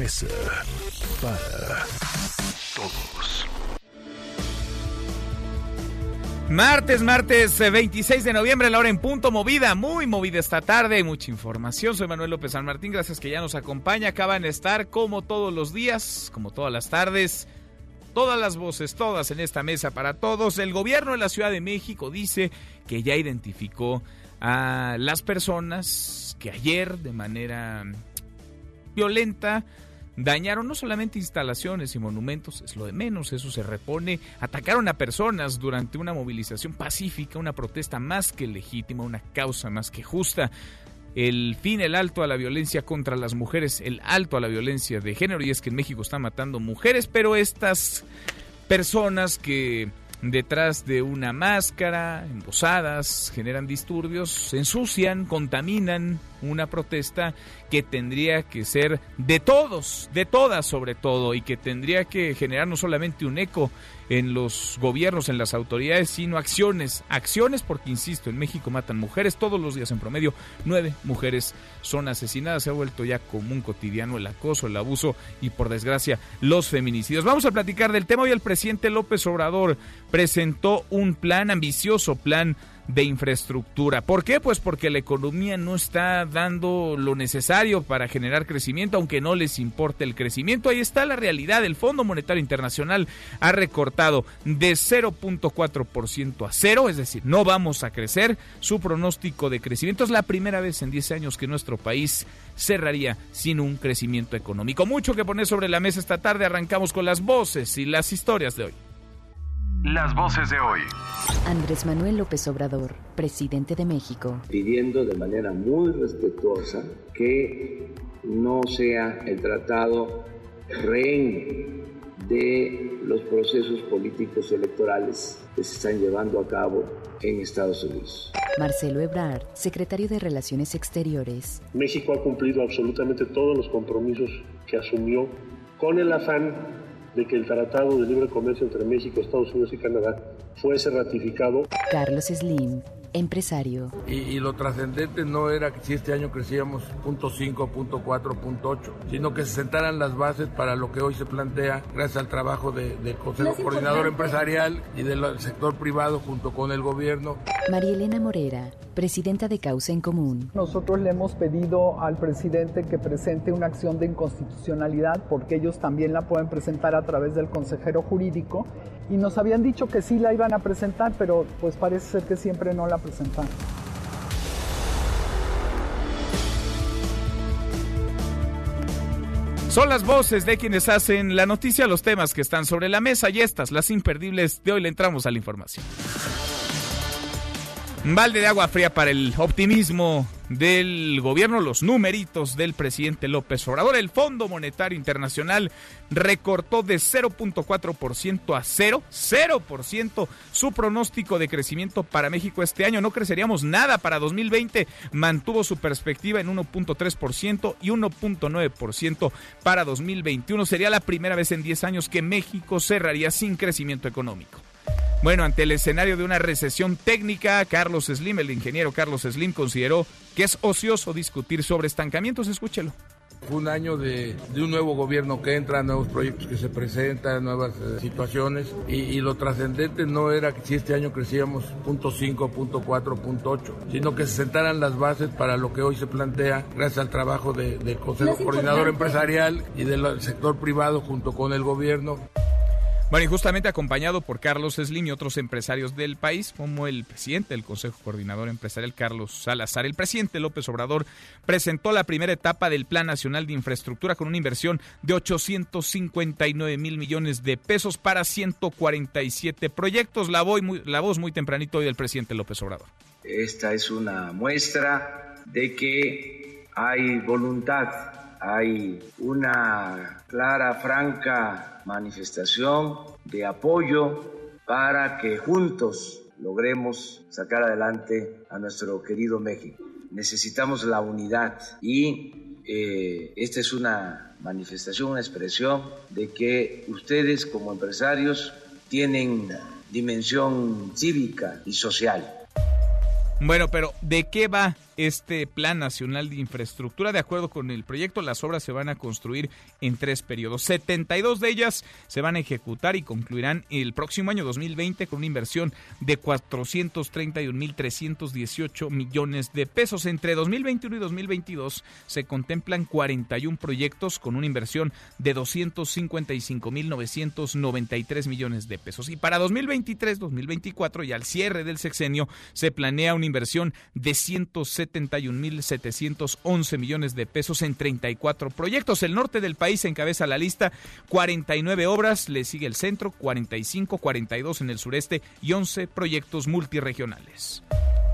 Mesa para Todos. Martes, martes eh, 26 de noviembre, la hora en punto, movida, muy movida esta tarde, mucha información. Soy Manuel López San Martín, gracias que ya nos acompaña. Acaban de estar como todos los días, como todas las tardes, todas las voces, todas en esta mesa para todos. El gobierno de la Ciudad de México dice que ya identificó a las personas que ayer de manera violenta dañaron no solamente instalaciones y monumentos, es lo de menos, eso se repone, atacaron a personas durante una movilización pacífica, una protesta más que legítima, una causa más que justa. El fin, el alto a la violencia contra las mujeres, el alto a la violencia de género, y es que en México están matando mujeres, pero estas personas que detrás de una máscara, embosadas, generan disturbios, ensucian, contaminan una protesta que tendría que ser de todos, de todas sobre todo, y que tendría que generar no solamente un eco en los gobiernos, en las autoridades, sino acciones, acciones porque, insisto, en México matan mujeres todos los días en promedio, nueve mujeres son asesinadas, se ha vuelto ya común cotidiano el acoso, el abuso y por desgracia los feminicidios. Vamos a platicar del tema hoy el presidente López Obrador presentó un plan ambicioso, plan de infraestructura. ¿Por qué? Pues porque la economía no está dando lo necesario para generar crecimiento, aunque no les importe el crecimiento. Ahí está la realidad. El Fondo Monetario Internacional ha recortado de 0.4% a cero, es decir, no vamos a crecer. Su pronóstico de crecimiento es la primera vez en 10 años que nuestro país cerraría sin un crecimiento económico. Mucho que poner sobre la mesa esta tarde. Arrancamos con las voces y las historias de hoy. Las voces de hoy. Andrés Manuel López Obrador, presidente de México. pidiendo de manera muy respetuosa que no sea el tratado rehén de los procesos políticos electorales que se están llevando a cabo en Estados Unidos. Marcelo Ebrard, secretario de Relaciones Exteriores. México ha cumplido absolutamente todos los compromisos que asumió con el afán de que el Tratado de Libre Comercio entre México, Estados Unidos y Canadá fuese ratificado. Carlos Slim, empresario. Y, y lo trascendente no era que si este año crecíamos 0.5, 0.4, 0.8, sino que se sentaran las bases para lo que hoy se plantea gracias al trabajo de- del Consejo Coordinador Empresarial y del sector privado junto con el gobierno. María Elena Morera, presidenta de Causa en Común. Nosotros le hemos pedido al presidente que presente una acción de inconstitucionalidad porque ellos también la pueden presentar a través del consejero jurídico y nos habían dicho que sí la iban a presentar, pero pues parece ser que siempre no la presentaron. Son las voces de quienes hacen la noticia, los temas que están sobre la mesa y estas, las imperdibles de hoy, le entramos a la información. Balde de agua fría para el optimismo del gobierno, los numeritos del presidente López Obrador. El Fondo Monetario Internacional recortó de 0.4% a 0, 0% su pronóstico de crecimiento para México este año. No creceríamos nada para 2020. Mantuvo su perspectiva en 1.3% y 1.9% para 2021. Sería la primera vez en 10 años que México cerraría sin crecimiento económico. Bueno, ante el escenario de una recesión técnica, Carlos Slim, el ingeniero Carlos Slim, consideró que es ocioso discutir sobre estancamientos. Escúchelo. Fue un año de, de un nuevo gobierno que entra, nuevos proyectos que se presentan, nuevas eh, situaciones. Y, y lo trascendente no era que si este año crecíamos 0.5, 0.4, 0.8, sino que se sentaran las bases para lo que hoy se plantea gracias al trabajo de- del Consejo Coordinador Empresarial y del sector privado junto con el gobierno. Bueno, y justamente acompañado por Carlos Slim y otros empresarios del país, como el presidente del Consejo Coordinador Empresarial, Carlos Salazar. El presidente López Obrador presentó la primera etapa del Plan Nacional de Infraestructura con una inversión de 859 mil millones de pesos para 147 proyectos. La, voy muy- la voz muy tempranito hoy del presidente López Obrador. Esta es una muestra de que hay voluntad hay una clara, franca manifestación de apoyo para que juntos logremos sacar adelante a nuestro querido México. Necesitamos la unidad y eh, esta es una manifestación, una expresión de que ustedes como empresarios tienen dimensión cívica y social. Bueno, pero ¿de qué va este Plan Nacional de Infraestructura. De acuerdo con el proyecto, las obras se van a construir en tres periodos. 72 de ellas se van a ejecutar y concluirán el próximo año 2020 con una inversión de 431.318 millones de pesos. Entre 2021 y 2022 se contemplan 41 proyectos con una inversión de 255.993 millones de pesos. Y para 2023-2024 y al cierre del sexenio se planea una inversión de 170 71.711 millones de pesos en 34 proyectos. El norte del país encabeza la lista, 49 obras, le sigue el centro, 45, 42 en el sureste y 11 proyectos multiregionales.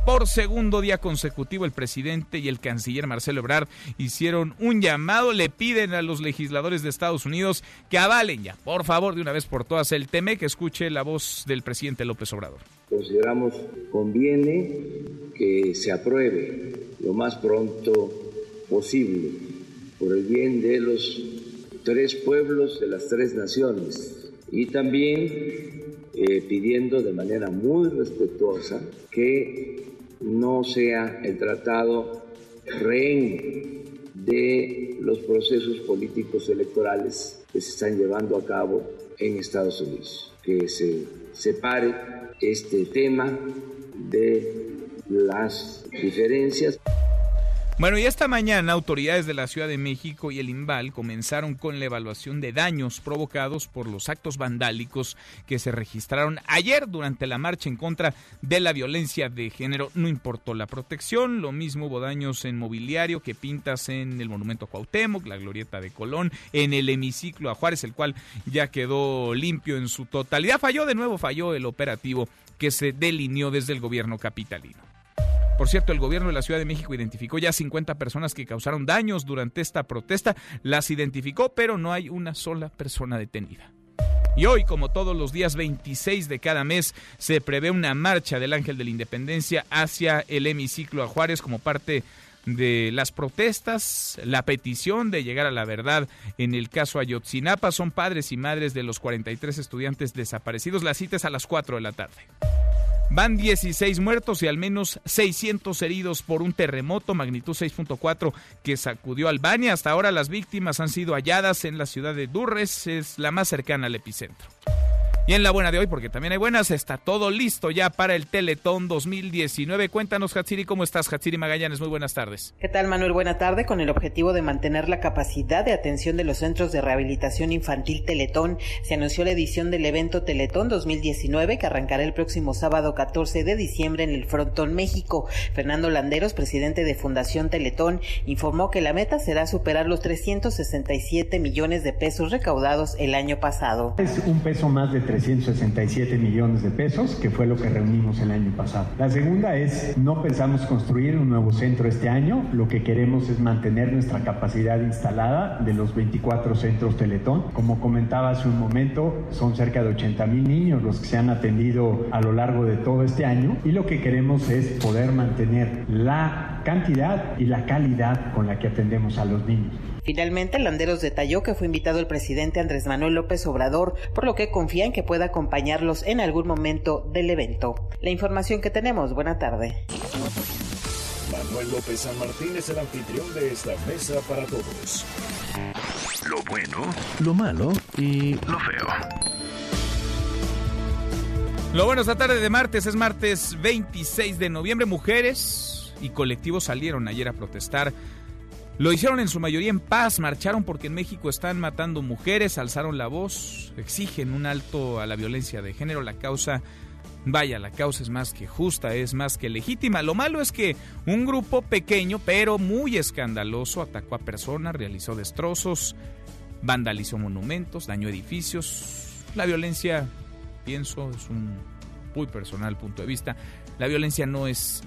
Por segundo día consecutivo, el presidente y el canciller Marcelo Ebrard hicieron un llamado, le piden a los legisladores de Estados Unidos que avalen ya, por favor, de una vez por todas, el TME, que escuche la voz del presidente López Obrador. Consideramos conviene que se apruebe lo más pronto posible por el bien de los tres pueblos de las tres naciones. Y también eh, pidiendo de manera muy respetuosa que no sea el tratado rehén de los procesos políticos electorales que se están llevando a cabo en Estados Unidos, que se separe este tema de las diferencias. Bueno, y esta mañana autoridades de la Ciudad de México y el INVAL comenzaron con la evaluación de daños provocados por los actos vandálicos que se registraron ayer durante la marcha en contra de la violencia de género. No importó la protección, lo mismo hubo daños en mobiliario que pintas en el monumento a Cuauhtémoc, la glorieta de Colón, en el hemiciclo a Juárez, el cual ya quedó limpio en su totalidad. Falló de nuevo, falló el operativo que se delineó desde el gobierno capitalino. Por cierto, el gobierno de la Ciudad de México identificó ya 50 personas que causaron daños durante esta protesta. Las identificó, pero no hay una sola persona detenida. Y hoy, como todos los días 26 de cada mes, se prevé una marcha del Ángel de la Independencia hacia el hemiciclo a Juárez como parte de las protestas, la petición de llegar a la verdad en el caso Ayotzinapa. Son padres y madres de los 43 estudiantes desaparecidos. La cita es a las 4 de la tarde. Van 16 muertos y al menos 600 heridos por un terremoto magnitud 6.4 que sacudió Albania. Hasta ahora las víctimas han sido halladas en la ciudad de Durres, es la más cercana al epicentro. Y en la buena de hoy, porque también hay buenas, está todo listo ya para el Teletón 2019. Cuéntanos, Hatsiri, ¿cómo estás? Hatsiri Magallanes, muy buenas tardes. ¿Qué tal, Manuel? Buena tarde. Con el objetivo de mantener la capacidad de atención de los centros de rehabilitación infantil Teletón, se anunció la edición del evento Teletón 2019 que arrancará el próximo sábado 14 de diciembre en el Frontón México. Fernando Landeros, presidente de Fundación Teletón, informó que la meta será superar los 367 millones de pesos recaudados el año pasado. Es un peso más de 367 millones de pesos, que fue lo que reunimos el año pasado. La segunda es, no pensamos construir un nuevo centro este año, lo que queremos es mantener nuestra capacidad instalada de los 24 centros Teletón. Como comentaba hace un momento, son cerca de 80 mil niños los que se han atendido a lo largo de todo este año y lo que queremos es poder mantener la cantidad y la calidad con la que atendemos a los niños. Finalmente, Landeros detalló que fue invitado el presidente Andrés Manuel López Obrador, por lo que confía en que pueda acompañarlos en algún momento del evento. La información que tenemos, buena tarde. Manuel López San Martín es el anfitrión de esta mesa para todos. Lo bueno, Lo malo y lo feo. Lo bueno esta tarde de martes es martes 26 de noviembre. Mujeres y colectivos salieron ayer a protestar lo hicieron en su mayoría en paz, marcharon porque en México están matando mujeres, alzaron la voz, exigen un alto a la violencia de género. La causa, vaya, la causa es más que justa, es más que legítima. Lo malo es que un grupo pequeño, pero muy escandaloso, atacó a personas, realizó destrozos, vandalizó monumentos, dañó edificios. La violencia, pienso, es un muy personal punto de vista, la violencia no es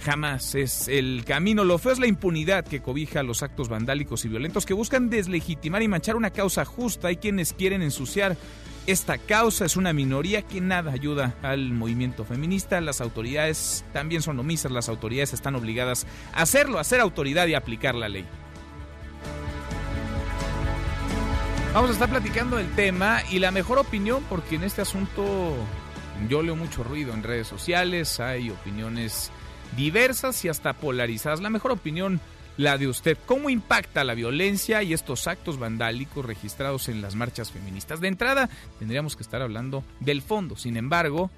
jamás es el camino. Lo feo es la impunidad que cobija los actos vandálicos y violentos que buscan deslegitimar y manchar una causa justa. Hay quienes quieren ensuciar esta causa es una minoría que nada ayuda al movimiento feminista. Las autoridades también son omisas, las autoridades están obligadas a hacerlo, a ser autoridad y aplicar la ley. Vamos a estar platicando el tema y la mejor opinión, porque en este asunto yo leo mucho ruido en redes sociales, hay opiniones diversas y hasta polarizadas. La mejor opinión la de usted. ¿Cómo impacta la violencia y estos actos vandálicos registrados en las marchas feministas? De entrada, tendríamos que estar hablando del fondo. Sin embargo,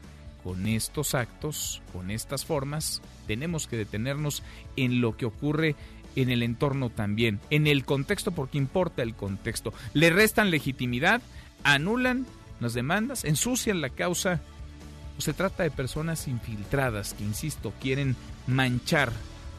con estos actos, con estas formas, tenemos que detenernos en lo que ocurre en el entorno también, en el contexto, porque importa el contexto. Le restan legitimidad, anulan las demandas, ensucian la causa. O se trata de personas infiltradas que, insisto, quieren manchar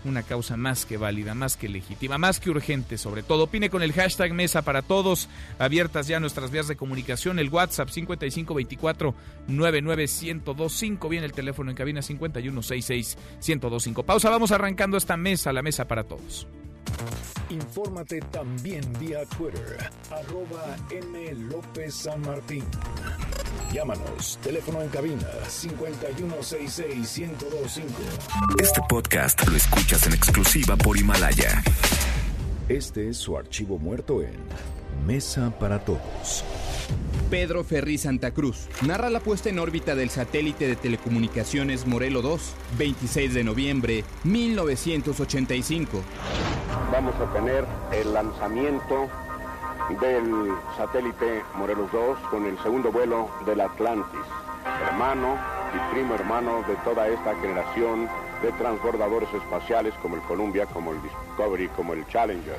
una causa más que válida, más que legítima, más que urgente sobre todo. Opine con el hashtag Mesa para Todos, abiertas ya nuestras vías de comunicación, el WhatsApp 5524 99125, viene el teléfono en cabina 5166 1025. Pausa, vamos arrancando esta mesa, la Mesa para Todos. Infórmate también vía Twitter, arroba M. López San Martín. Llámanos, teléfono en cabina 5166-1025. Este podcast lo escuchas en exclusiva por Himalaya. Este es su archivo muerto en Mesa para Todos. Pedro Ferri Santa Cruz narra la puesta en órbita del satélite de telecomunicaciones Morelo 2, 26 de noviembre 1985. Vamos a tener el lanzamiento del satélite Morelos 2 con el segundo vuelo del Atlantis, hermano y primo hermano de toda esta generación de transbordadores espaciales como el Columbia, como el Discovery, como el Challenger.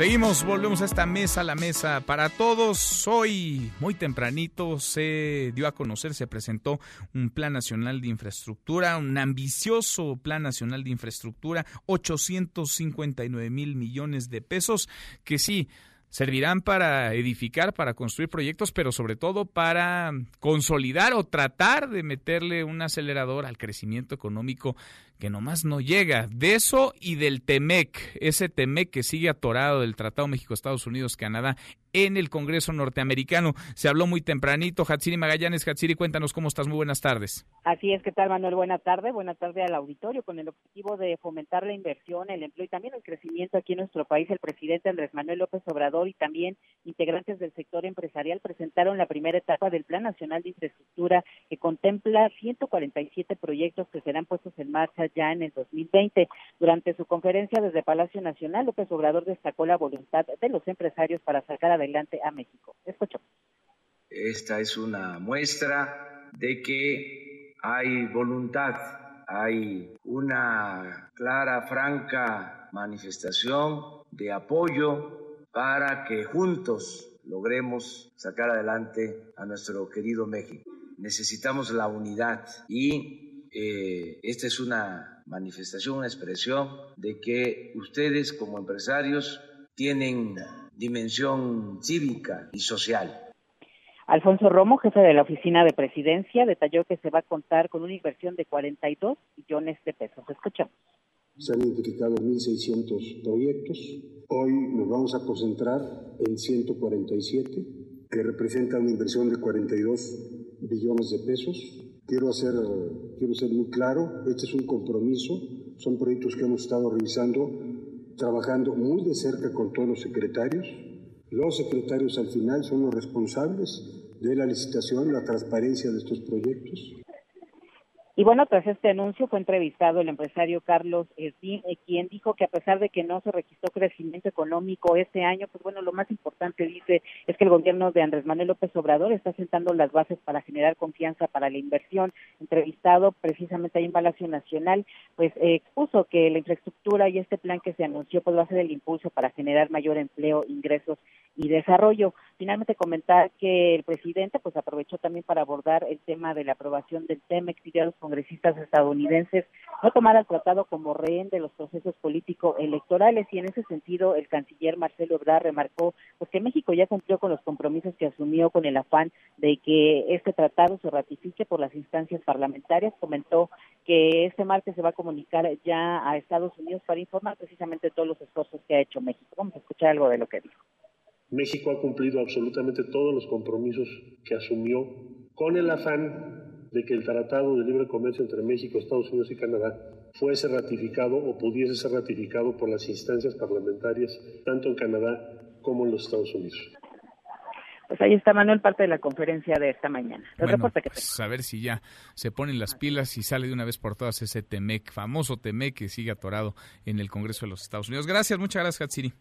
Seguimos, volvemos a esta mesa, la mesa para todos. Hoy, muy tempranito, se dio a conocer, se presentó un Plan Nacional de Infraestructura, un ambicioso Plan Nacional de Infraestructura, 859 mil millones de pesos, que sí, servirán para edificar, para construir proyectos, pero sobre todo para consolidar o tratar de meterle un acelerador al crecimiento económico que nomás no llega. De eso y del TEMEC, ese TEMEC que sigue atorado del Tratado México-Estados Unidos-Canadá en el Congreso norteamericano. Se habló muy tempranito. Hatsiri Magallanes, Hatsiri, cuéntanos cómo estás. Muy buenas tardes. Así es, ¿qué tal, Manuel? Buenas tardes. Buenas tardes al auditorio. Con el objetivo de fomentar la inversión, el empleo y también el crecimiento aquí en nuestro país, el presidente Andrés Manuel López Obrador y también integrantes del sector empresarial presentaron la primera etapa del Plan Nacional de Infraestructura que contempla 147 proyectos que serán puestos en marcha ya en el 2020. Durante su conferencia desde Palacio Nacional, López Obrador destacó la voluntad de los empresarios para sacar adelante a México. Escuchamos. Esta es una muestra de que hay voluntad, hay una clara, franca manifestación de apoyo para que juntos logremos sacar adelante a nuestro querido México. Necesitamos la unidad y eh, esta es una manifestación, una expresión de que ustedes como empresarios tienen dimensión cívica y social. Alfonso Romo, jefe de la oficina de presidencia, detalló que se va a contar con una inversión de 42 millones de pesos. Escuchamos. Se han identificado 1.600 proyectos. Hoy nos vamos a concentrar en 147, que representa una inversión de 42 billones de pesos. Quiero, hacer, quiero ser muy claro, este es un compromiso, son proyectos que hemos estado revisando trabajando muy de cerca con todos los secretarios. Los secretarios al final son los responsables de la licitación, la transparencia de estos proyectos. Y bueno, tras este anuncio fue entrevistado el empresario Carlos Esdín, eh, quien dijo que a pesar de que no se registró crecimiento económico este año, pues bueno, lo más importante dice es que el gobierno de Andrés Manuel López Obrador está sentando las bases para generar confianza para la inversión. Entrevistado precisamente ahí en Palacio Nacional, pues eh, expuso que la infraestructura y este plan que se anunció pues va a ser el impulso para generar mayor empleo, ingresos y desarrollo. Finalmente comentar que el presidente pues aprovechó también para abordar el tema de la aprobación del TEMEX y congresistas estadounidenses no tomar el tratado como rehén de los procesos político-electorales y en ese sentido el canciller Marcelo Ebrard remarcó pues, que México ya cumplió con los compromisos que asumió con el afán de que este tratado se ratifique por las instancias parlamentarias. Comentó que este martes se va a comunicar ya a Estados Unidos para informar precisamente todos los esfuerzos que ha hecho México. Vamos a escuchar algo de lo que dijo. México ha cumplido absolutamente todos los compromisos que asumió con el afán de que el Tratado de Libre Comercio entre México, Estados Unidos y Canadá fuese ratificado o pudiese ser ratificado por las instancias parlamentarias, tanto en Canadá como en los Estados Unidos. Pues ahí está Manuel, parte de la conferencia de esta mañana. pues a ver si ya se ponen las pilas y sale de una vez por todas ese TEMEC, famoso TEMEC que sigue atorado en el Congreso de los Estados Unidos. Gracias, muchas gracias, Hatsiri.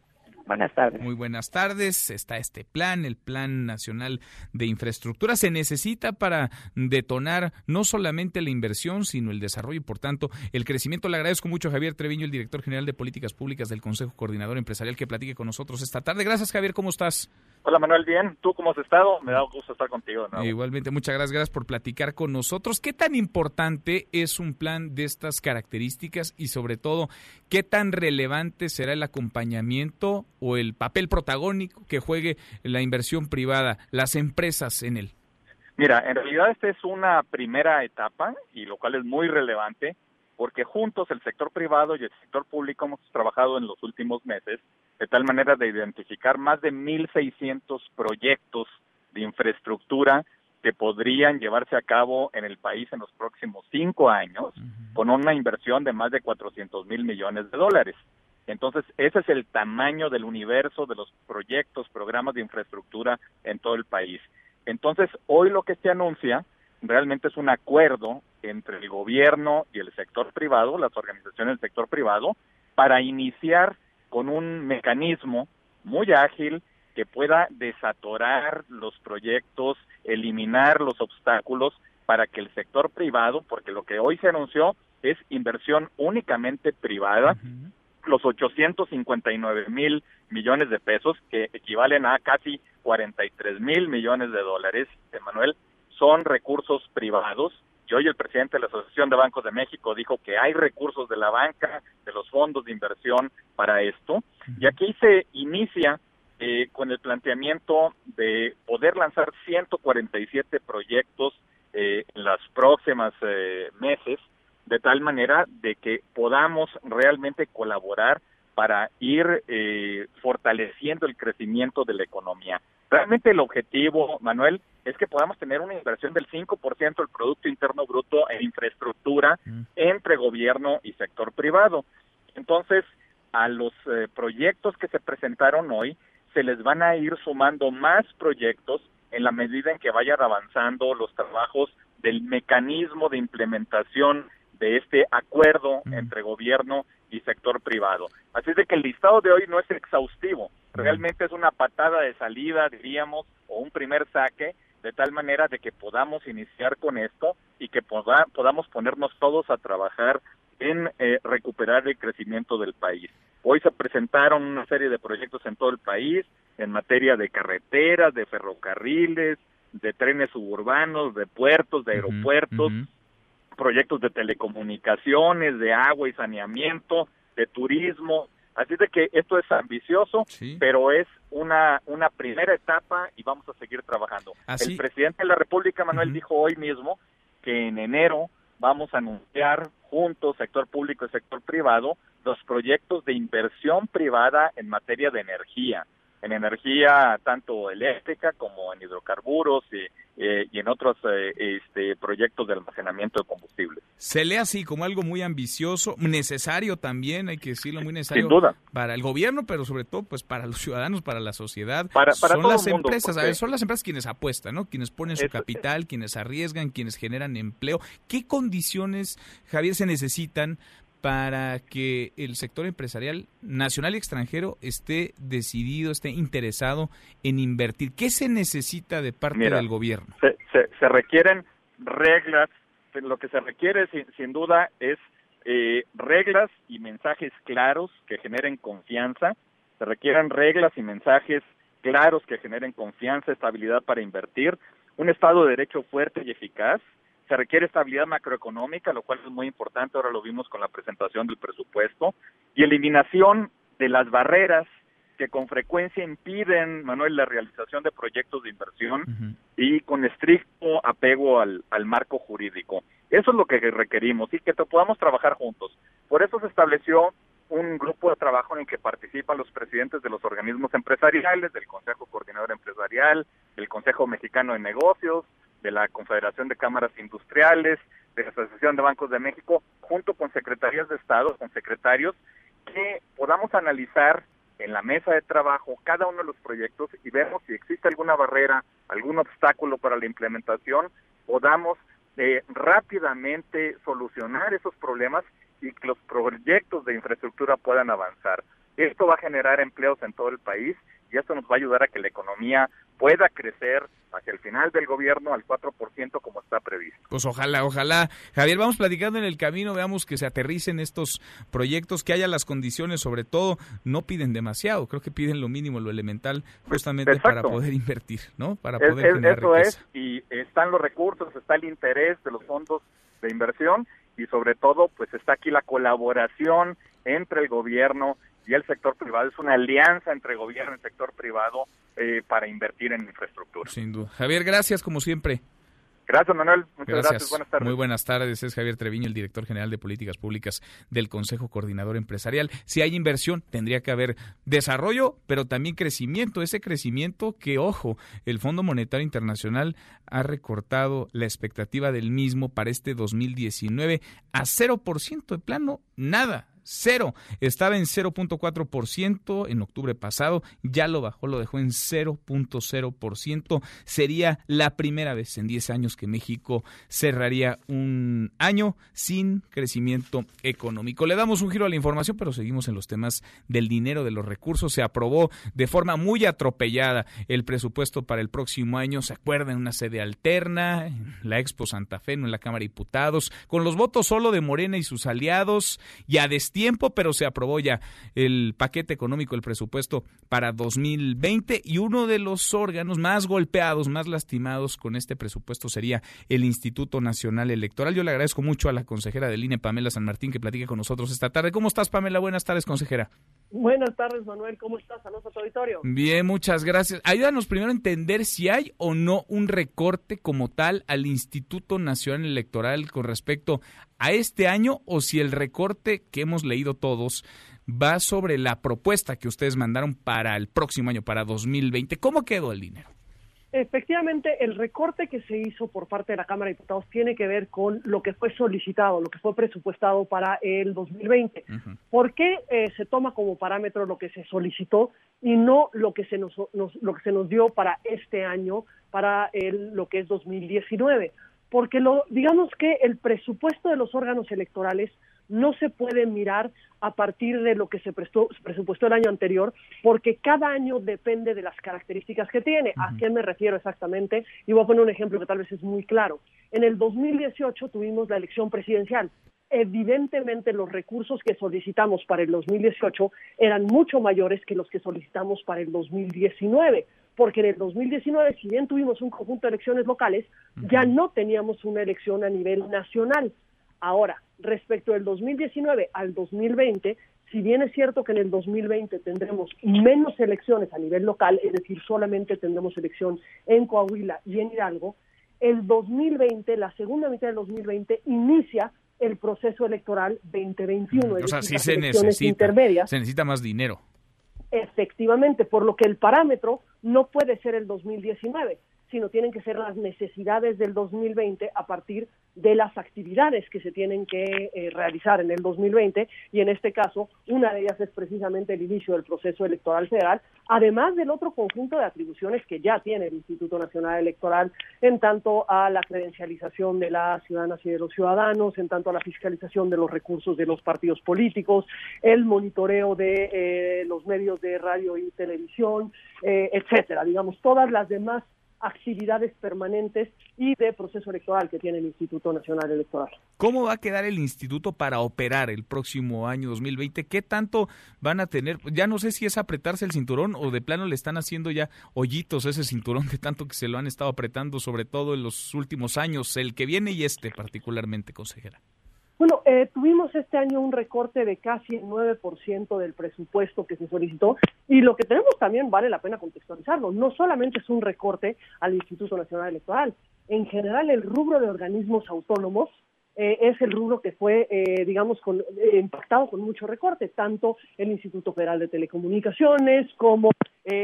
Buenas tardes. Muy buenas tardes. Está este plan, el Plan Nacional de Infraestructura. Se necesita para detonar no solamente la inversión, sino el desarrollo y, por tanto, el crecimiento. Le agradezco mucho a Javier Treviño, el director general de Políticas Públicas del Consejo Coordinador Empresarial, que platique con nosotros esta tarde. Gracias, Javier. ¿Cómo estás? Hola Manuel, bien. ¿Tú cómo has estado? Me da gusto estar contigo. Igualmente, muchas gracias, gracias por platicar con nosotros. ¿Qué tan importante es un plan de estas características y sobre todo, qué tan relevante será el acompañamiento o el papel protagónico que juegue la inversión privada, las empresas en él? Mira, en realidad esta es una primera etapa y lo cual es muy relevante porque juntos el sector privado y el sector público hemos trabajado en los últimos meses de tal manera de identificar más de 1.600 proyectos de infraestructura que podrían llevarse a cabo en el país en los próximos cinco años con una inversión de más de 400 mil millones de dólares. Entonces, ese es el tamaño del universo de los proyectos, programas de infraestructura en todo el país. Entonces, hoy lo que se anuncia realmente es un acuerdo entre el gobierno y el sector privado, las organizaciones del sector privado, para iniciar con un mecanismo muy ágil que pueda desatorar los proyectos, eliminar los obstáculos para que el sector privado, porque lo que hoy se anunció es inversión únicamente privada, los 859 mil millones de pesos, que equivalen a casi 43 mil millones de dólares, Emanuel, son recursos privados. Y hoy el presidente de la Asociación de Bancos de México dijo que hay recursos de la banca, de los fondos de inversión para esto. Y aquí se inicia eh, con el planteamiento de poder lanzar 147 proyectos eh, en las próximas eh, meses, de tal manera de que podamos realmente colaborar para ir fortaleciendo el crecimiento de la economía. Realmente el objetivo, Manuel, es que podamos tener una inversión del 5% del Producto Interno Bruto en infraestructura mm. entre gobierno y sector privado. Entonces, a los eh, proyectos que se presentaron hoy, se les van a ir sumando más proyectos en la medida en que vayan avanzando los trabajos del mecanismo de implementación de este acuerdo entre gobierno y sector privado. Así es de que el listado de hoy no es exhaustivo, realmente es una patada de salida, diríamos, o un primer saque, de tal manera de que podamos iniciar con esto y que podamos ponernos todos a trabajar en eh, recuperar el crecimiento del país. Hoy se presentaron una serie de proyectos en todo el país en materia de carreteras, de ferrocarriles, de trenes suburbanos, de puertos, de aeropuertos, proyectos de telecomunicaciones, de agua y saneamiento, de turismo. Así de que esto es ambicioso, pero es una, una primera etapa y vamos a seguir trabajando. El presidente de la República, Manuel, dijo hoy mismo que en enero vamos a anunciar juntos, sector público y sector privado, los proyectos de inversión privada en materia de energía en energía tanto eléctrica como en hidrocarburos y, eh, y en otros eh, este, proyectos de almacenamiento de combustible. Se lee así como algo muy ambicioso, necesario también, hay que decirlo, muy necesario para el gobierno, pero sobre todo pues para los ciudadanos, para la sociedad. Para, son las empresas, son las empresas quienes apuestan, ¿no? Quienes ponen su capital, quienes arriesgan, quienes generan empleo. ¿Qué condiciones, Javier, se necesitan para que el sector empresarial nacional y extranjero esté decidido, esté interesado en invertir? ¿Qué se necesita de parte del gobierno? Se, se, requieren reglas, lo que se requiere sin, duda es eh, reglas y mensajes claros que generen confianza, se requieren reglas y mensajes claros que generen confianza, estabilidad para invertir, un Estado de Derecho fuerte y eficaz, se requiere estabilidad macroeconómica, lo cual es muy importante, ahora lo vimos con la presentación del presupuesto, y eliminación de las barreras que con frecuencia impiden, Manuel, la realización de proyectos de inversión y con estricto apego al, al marco jurídico. Eso es lo que requerimos y que podamos trabajar juntos. Por eso se estableció un grupo de trabajo en el que participan los presidentes de los organismos empresariales, del Consejo Coordinador Empresarial, del Consejo Mexicano de Negocios, de la Confederación de Cámaras Industriales, de la Asociación de Bancos de México, junto con secretarías de Estado, con secretarios, que podamos analizar en la mesa de trabajo cada uno de los proyectos y vemos si existe alguna barrera, algún obstáculo para la implementación, podamos eh, rápidamente solucionar esos problemas y que los proyectos de infraestructura puedan avanzar. Esto va a generar empleos en todo el país y esto nos va a ayudar a que la economía pueda crecer hacia el final del gobierno al 4% como está previsto. Pues ojalá, ojalá. Javier, vamos platicando en el camino, veamos que se aterricen estos proyectos, que haya las condiciones, sobre todo, no piden demasiado, creo que piden lo mínimo, lo elemental, justamente para poder invertir, ¿no? Para poder generar Eso es, y están los recursos, está el interés de los fondos de inversión y sobre todo, pues está aquí la colaboración entre el gobierno y el sector privado. Es una alianza entre gobierno y sector privado eh, para invertir en infraestructura. Sin duda. Javier, gracias como siempre. Gracias, Manuel. Muchas gracias. Buenas tardes. Muy buenas tardes. Es Javier Treviño, el director general de políticas públicas del Consejo Coordinador Empresarial. Si hay inversión, tendría que haber desarrollo, pero también crecimiento. Ese crecimiento que, ojo, el Fondo Monetario Internacional ha recortado la expectativa del mismo para este 2019 a 0% de plano, nada cero. Estaba en 0.4% en octubre pasado, ya lo bajó, lo dejó en 0.0%. Sería la primera vez en 10 años que México cerraría un año sin crecimiento económico. Le damos un giro a la información, pero seguimos en los temas del dinero, de los recursos. Se aprobó de forma muy atropellada el presupuesto para el próximo año. ¿Se acuerdan? Una sede alterna, en la Expo Santa Fe, no en la Cámara de Diputados, con los votos solo de Morena y sus aliados y a destino tiempo, pero se aprobó ya el paquete económico, el presupuesto para 2020 y uno de los órganos más golpeados, más lastimados con este presupuesto sería el Instituto Nacional Electoral. Yo le agradezco mucho a la consejera del INE, Pamela San Martín, que platique con nosotros esta tarde. ¿Cómo estás, Pamela? Buenas tardes, consejera. Buenas tardes, Manuel. ¿Cómo estás? Saludos a tu auditorio. Bien, muchas gracias. Ayúdanos primero a entender si hay o no un recorte como tal al Instituto Nacional Electoral con respecto a este año o si el recorte que hemos leído todos va sobre la propuesta que ustedes mandaron para el próximo año, para 2020. ¿Cómo quedó el dinero? Efectivamente, el recorte que se hizo por parte de la Cámara de Diputados tiene que ver con lo que fue solicitado, lo que fue presupuestado para el 2020. ¿Por qué eh, se toma como parámetro lo que se solicitó y no lo que se nos, lo que se nos dio para este año, para el, lo que es 2019? Porque lo, digamos que el presupuesto de los órganos electorales no se puede mirar a partir de lo que se prestó, presupuestó el año anterior, porque cada año depende de las características que tiene. ¿A qué me refiero exactamente? Y voy a poner un ejemplo que tal vez es muy claro. En el 2018 tuvimos la elección presidencial. Evidentemente los recursos que solicitamos para el 2018 eran mucho mayores que los que solicitamos para el 2019 porque en el 2019, si bien tuvimos un conjunto de elecciones locales, ya no teníamos una elección a nivel nacional. Ahora, respecto del 2019 al 2020, si bien es cierto que en el 2020 tendremos menos elecciones a nivel local, es decir, solamente tendremos elección en Coahuila y en Hidalgo, el 2020, la segunda mitad del 2020, inicia el proceso electoral 2021. o sea, sí se necesita, se necesita más dinero. Efectivamente, por lo que el parámetro no puede ser el 2019 sino tienen que ser las necesidades del 2020 a partir de las actividades que se tienen que eh, realizar en el 2020 y en este caso una de ellas es precisamente el inicio del proceso electoral federal, además del otro conjunto de atribuciones que ya tiene el Instituto Nacional Electoral en tanto a la credencialización de las ciudadanas y de los ciudadanos, en tanto a la fiscalización de los recursos de los partidos políticos, el monitoreo de eh, los medios de radio y televisión, eh, etcétera, digamos, todas las demás actividades permanentes y de proceso electoral que tiene el Instituto Nacional Electoral. ¿Cómo va a quedar el instituto para operar el próximo año 2020? ¿Qué tanto van a tener? Ya no sé si es apretarse el cinturón o de plano le están haciendo ya hoyitos ese cinturón de tanto que se lo han estado apretando, sobre todo en los últimos años, el que viene y este particularmente, consejera. Bueno, eh, tuvimos este año un recorte de casi el 9% del presupuesto que se solicitó y lo que tenemos también vale la pena contextualizarlo. No solamente es un recorte al Instituto Nacional Electoral, en general el rubro de organismos autónomos eh, es el rubro que fue, eh, digamos, con, eh, impactado con mucho recorte, tanto el Instituto Federal de Telecomunicaciones como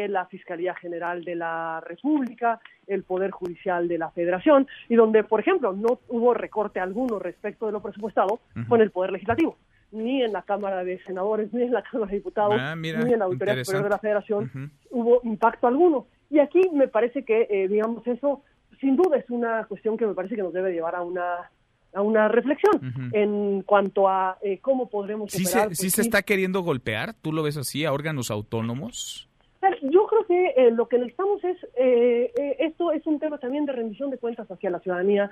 la Fiscalía General de la República, el Poder Judicial de la Federación, y donde, por ejemplo, no hubo recorte alguno respecto de lo presupuestado con el Poder Legislativo ni en la Cámara de Senadores, ni en la Cámara de Diputados, ah, ni en la Auditoría Superior de la Federación hubo impacto alguno. Y aquí me parece que, digamos, eso sin duda es una cuestión que me parece que nos debe llevar a una a una reflexión en cuanto a eh, cómo podremos ¿Sí Se, ¿Sí se está queriendo golpear? ¿Tú lo ves así a órganos autónomos? Creo que eh, lo que necesitamos es, eh, esto es un tema también de rendición de cuentas hacia la ciudadanía,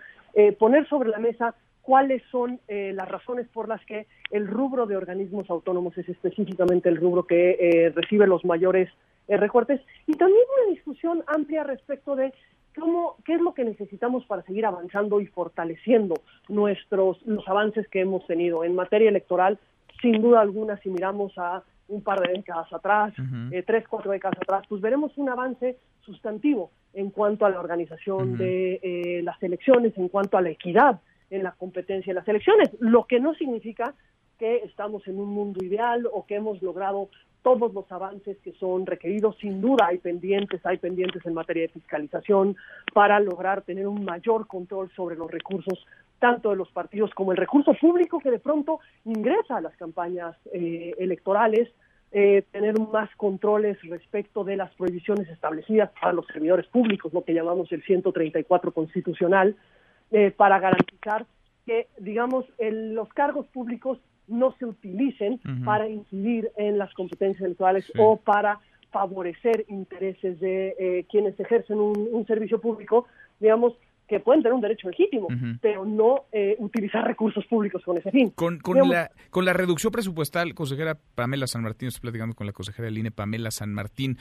poner sobre la mesa cuáles son las razones por las que el rubro de organismos autónomos es específicamente el rubro que recibe los mayores recortes y también una discusión amplia respecto de cómo, qué es lo que necesitamos para seguir avanzando y fortaleciendo nuestros los avances que hemos tenido en materia electoral. Sin duda alguna, si miramos a un par de décadas atrás, eh, tres, cuatro décadas atrás, pues veremos un avance sustantivo en cuanto a la organización de eh, las elecciones, en cuanto a la equidad en la competencia de las elecciones, lo que no significa que estamos en un mundo ideal o que hemos logrado todos los avances que son requeridos. Sin duda hay pendientes, hay pendientes en materia de fiscalización para lograr tener un mayor control sobre los recursos tanto de los partidos como el recurso público que de pronto ingresa a las campañas eh, electorales, eh, tener más controles respecto de las prohibiciones establecidas para los servidores públicos, lo que llamamos el 134 constitucional, eh, para garantizar que, digamos, los cargos públicos no se utilicen para incidir en las competencias electorales o para favorecer intereses de eh, quienes ejercen un, servicio público, digamos, que pueden tener un derecho legítimo, pero no eh, utilizar recursos públicos con ese fin. Con, con, la, con la reducción presupuestal, consejera Pamela San Martín, estoy platicando con la consejera del INE, Pamela San Martín,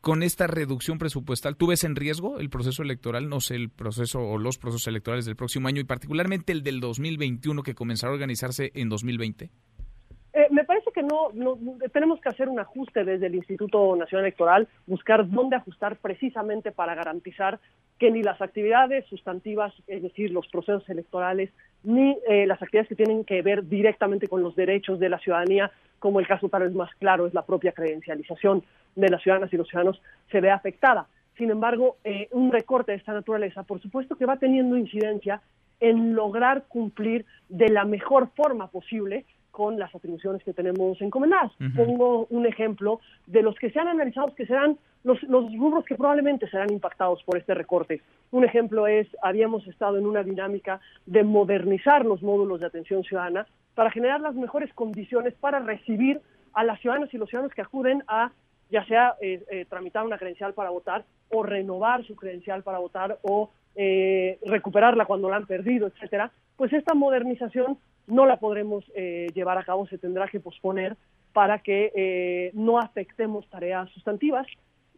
con esta reducción presupuestal, ¿tú ves en riesgo el proceso electoral, no sé, el proceso o los procesos electorales del próximo año y particularmente el del 2021 que comenzará a organizarse en 2020? Eh, me parece que no, no, tenemos que hacer un ajuste desde el Instituto Nacional Electoral, buscar dónde ajustar precisamente para garantizar que ni las actividades sustantivas, es decir, los procesos electorales, ni eh, las actividades que tienen que ver directamente con los derechos de la ciudadanía, como el caso tal vez más claro es la propia credencialización de las ciudadanas y los ciudadanos, se ve afectada. Sin embargo, eh, un recorte de esta naturaleza, por supuesto que va teniendo incidencia en lograr cumplir de la mejor forma posible con las atribuciones que tenemos encomendadas. Pongo un ejemplo de los que se han analizado, que serán los, los rubros que probablemente serán impactados por este recorte. Un ejemplo es, habíamos estado en una dinámica de modernizar los módulos de atención ciudadana para generar las mejores condiciones para recibir a las ciudadanas y los ciudadanos que acuden a ya sea eh, eh, tramitar una credencial para votar o renovar su credencial para votar o eh, recuperarla cuando la han perdido, etcétera, pues esta modernización no la podremos eh, llevar a cabo, se tendrá que posponer para que eh, no afectemos tareas sustantivas.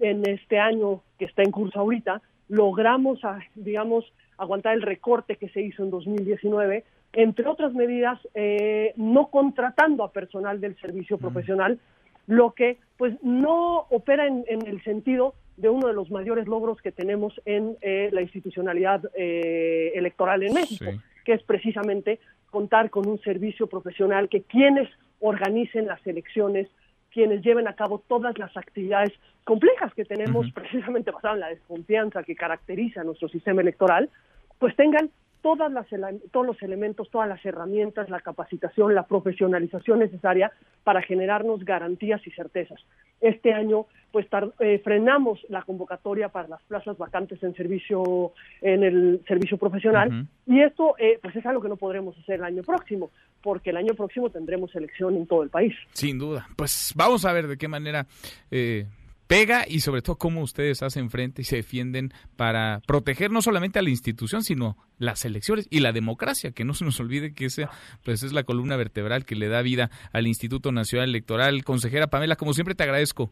En este año que está en curso ahorita, logramos, ah, digamos, aguantar el recorte que se hizo en 2019, entre otras medidas, eh, no contratando a personal del servicio profesional, lo que pues no opera en, el sentido de uno de los mayores logros que tenemos en la institucionalidad electoral en México, que es precisamente contar con un servicio profesional que quienes organicen las elecciones, quienes lleven a cabo todas las actividades complejas que tenemos precisamente basadas en la desconfianza que caracteriza nuestro sistema electoral, pues tengan todas las, todos los elementos, todas las herramientas, la capacitación, la profesionalización necesaria para generarnos garantías y certezas. Este año, pues eh, frenamos la convocatoria para las plazas vacantes en servicio, en el servicio profesional, y esto, eh, pues es algo que no podremos hacer el año próximo, porque el año próximo tendremos elección en todo el país. Sin duda. Pues vamos a ver de qué manera eh, pega y sobre todo cómo ustedes hacen frente y se defienden para proteger no solamente a la institución, sino las elecciones y la democracia, que no se nos olvide que esa pues es la columna vertebral que le da vida al Instituto Nacional Electoral. Consejera Pamela, como siempre te agradezco.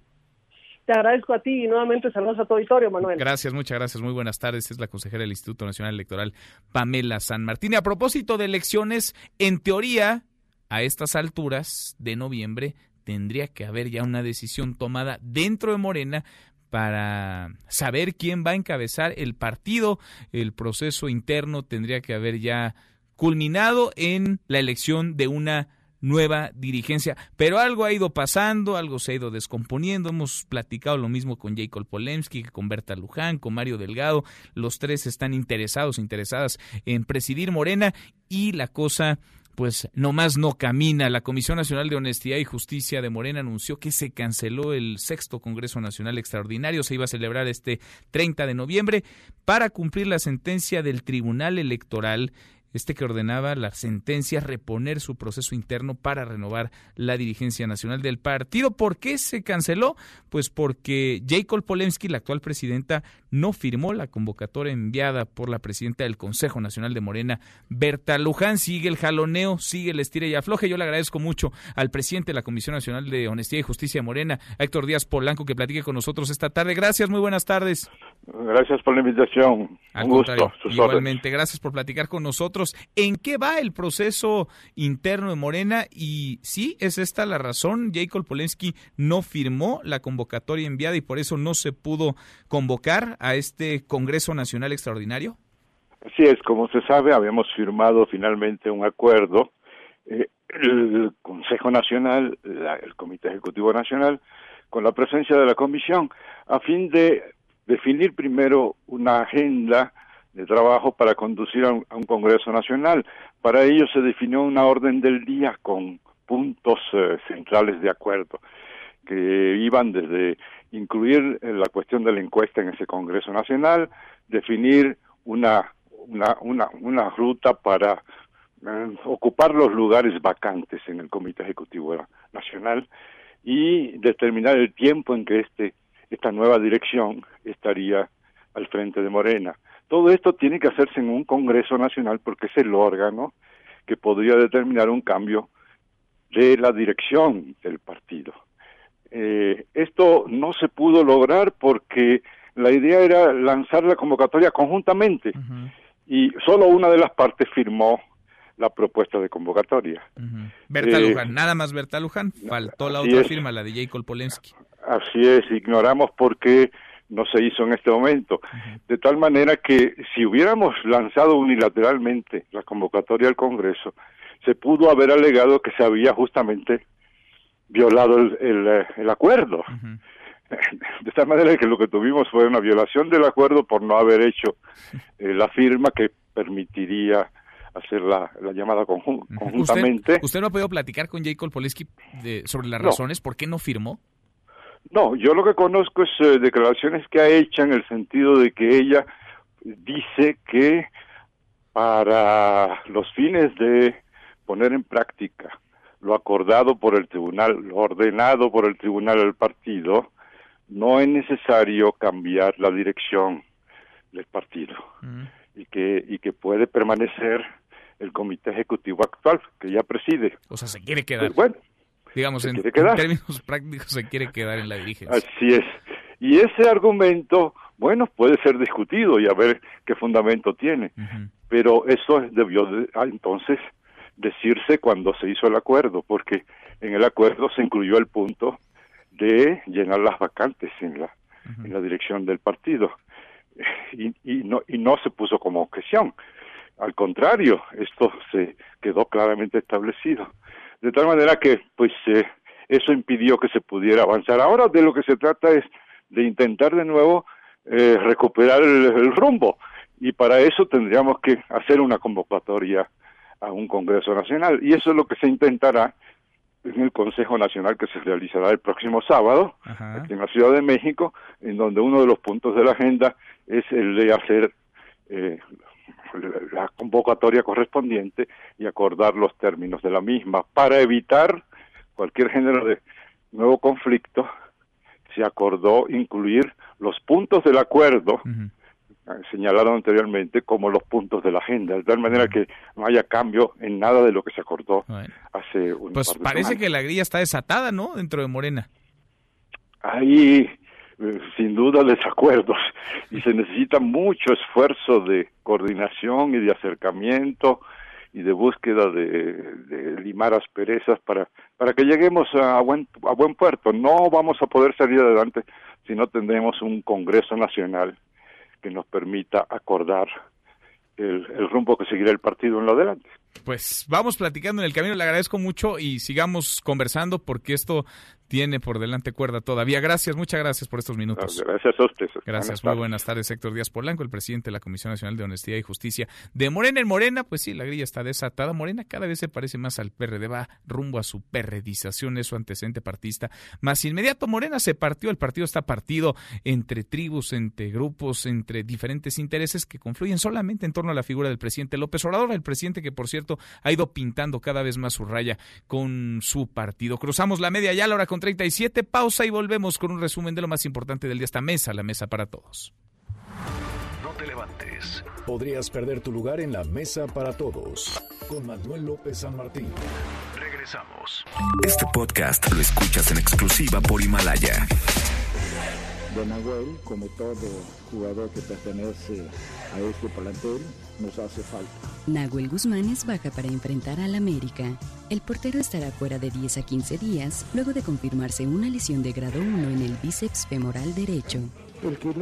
Te agradezco a ti y nuevamente saludos a tu auditorio, Manuel. Gracias, muchas gracias. Muy buenas tardes. Es la consejera del Instituto Nacional Electoral, Pamela San Martín. Y a propósito de elecciones, en teoría, a estas alturas de noviembre, tendría que haber ya una decisión tomada dentro de Morena para saber quién va a encabezar el partido. El proceso interno tendría que haber ya culminado en la elección de una nueva dirigencia. Pero algo ha ido pasando, algo se ha ido descomponiendo. Hemos platicado lo mismo con Jacob Polemski, con Berta Luján, con Mario Delgado. Los tres están interesados, interesadas en presidir Morena y la cosa pues nomás no camina. La Comisión Nacional de Honestidad y Justicia de Morena anunció que se canceló el sexto Congreso Nacional Extraordinario. Se iba a celebrar este 30 de noviembre para cumplir la sentencia del Tribunal Electoral este que ordenaba la sentencia reponer su proceso interno para renovar la dirigencia nacional del partido. ¿Por qué se canceló? Pues porque Jacob Polemski, la actual presidenta, no firmó la convocatoria enviada por la presidenta del Consejo Nacional de Morena, Berta Luján. Sigue el jaloneo, sigue el estira y afloje. Yo le agradezco mucho al presidente de la Comisión Nacional de Honestidad y Justicia de Morena, Héctor Díaz Polanco, que platique con nosotros esta tarde. Gracias, muy buenas tardes. Gracias por la invitación. Un gusto. Igualmente, gracias por platicar con nosotros. ¿En qué va el proceso interno de Morena? Y sí, es esta la razón. Jacob Polensky no firmó la convocatoria enviada y por eso no se pudo convocar a este Congreso Nacional Extraordinario. Así es, como se sabe, habíamos firmado finalmente un acuerdo. Eh, el Consejo Nacional, el Comité Ejecutivo Nacional, con la presencia de la Comisión, a fin de definir primero una agenda de trabajo para conducir a un, Congreso Nacional. Para ello se definió una orden del día con puntos eh, centrales de acuerdo que iban desde incluir eh, la cuestión de la encuesta en ese Congreso Nacional, definir una, una, una, una ruta para eh, ocupar los lugares vacantes en el Comité Ejecutivo Nacional y determinar el tiempo en que este, esta nueva dirección estaría al frente de Morena. Todo esto tiene que hacerse en un Congreso Nacional porque es el órgano que podría determinar un cambio de la dirección del partido. Eh, esto no se pudo lograr porque la idea era lanzar la convocatoria conjuntamente y solo una de las partes firmó la propuesta de convocatoria. Berta eh, Luján, nada más Berta Luján, faltó la otra firma, la de Jacob Polensky. Así es, ignoramos por qué no se hizo en este momento. De tal manera que si hubiéramos lanzado unilateralmente la convocatoria al Congreso, se pudo haber alegado que se había justamente violado el, el, acuerdo. De tal manera que lo que tuvimos fue una violación del acuerdo por no haber hecho eh, la firma que permitiría hacer la, llamada conjuntamente. ¿Usted, no ha podido platicar con Jacob Poleski sobre las razones por qué no firmó? No, yo lo que conozco es eh, declaraciones que ha hecho en el sentido de que ella dice que para los fines de poner en práctica lo acordado por el tribunal, lo ordenado por el tribunal del partido, no es necesario cambiar la dirección del partido mm. y que y que puede permanecer el comité ejecutivo actual que ya preside. O sea, se quiere quedar. Pues bueno, digamos, en, términos prácticos se quiere quedar en la dirigencia. Así es. Y ese argumento, bueno, puede ser discutido y a ver qué fundamento tiene, pero eso debió ah, entonces decirse cuando se hizo el acuerdo, porque en el acuerdo se incluyó el punto de llenar las vacantes en la, en la dirección del partido y, y, no, y no se puso como objeción. Al contrario, esto se quedó claramente establecido. De tal manera que, pues, eh, eso impidió que se pudiera avanzar. Ahora de lo que se trata es de intentar de nuevo eh, recuperar el, rumbo. Y para eso tendríamos que hacer una convocatoria a un Congreso Nacional. Y eso es lo que se intentará en el Consejo Nacional que se realizará el próximo sábado aquí en la Ciudad de México, en donde uno de los puntos de la agenda es el de hacer eh, la convocatoria correspondiente y acordar los términos de la misma. Para evitar cualquier género de nuevo conflicto se acordó incluir los puntos del acuerdo señalado anteriormente como los puntos de la agenda, de tal manera que no haya cambio en nada de lo que se acordó hace un Pues parece que la grilla está desatada, ¿no? Dentro de Morena. Eh, sin duda desacuerdos y se necesita mucho esfuerzo de coordinación y de acercamiento y de búsqueda de, limar asperezas para para que lleguemos a buen a buen puerto. No vamos a poder salir adelante si no tendremos un Congreso Nacional que nos permita acordar el, el rumbo que seguirá el partido en lo adelante pues vamos platicando en el camino. Le agradezco mucho y sigamos conversando porque esto tiene por delante cuerda todavía. Gracias, muchas gracias por estos minutos. Gracias a usted. Gracias, muy buenas tardes, Héctor Díaz Polanco, el presidente de la Comisión Nacional de Honestidad y Justicia de Morena. En Morena, pues sí, la grilla está desatada. Morena cada vez se parece más al PRD, va rumbo a su perredización, es su antecedente partista. Más inmediato, Morena se partió, el partido está partido entre tribus, entre grupos, entre diferentes intereses que confluyen solamente en torno a la figura del presidente López Obrador, el presidente que, por cierto, ha ido pintando cada vez más su raya con su partido. Cruzamos la media ya, la hora con 37, pausa y volvemos con un resumen de lo más importante del día. Esta mesa, la mesa para todos. No te levantes. Podrías perder tu lugar en la mesa para todos. Con Manuel López San Martín. Regresamos. Este podcast lo escuchas en exclusiva por Himalaya. Don Nahuel, como todo jugador que pertenece a este plantel, nos hace falta. Nahuel Guzmán es baja para enfrentar al América. El portero estará fuera de 10 a 15 días luego de confirmarse una lesión de grado 1 en el bíceps femoral derecho. El que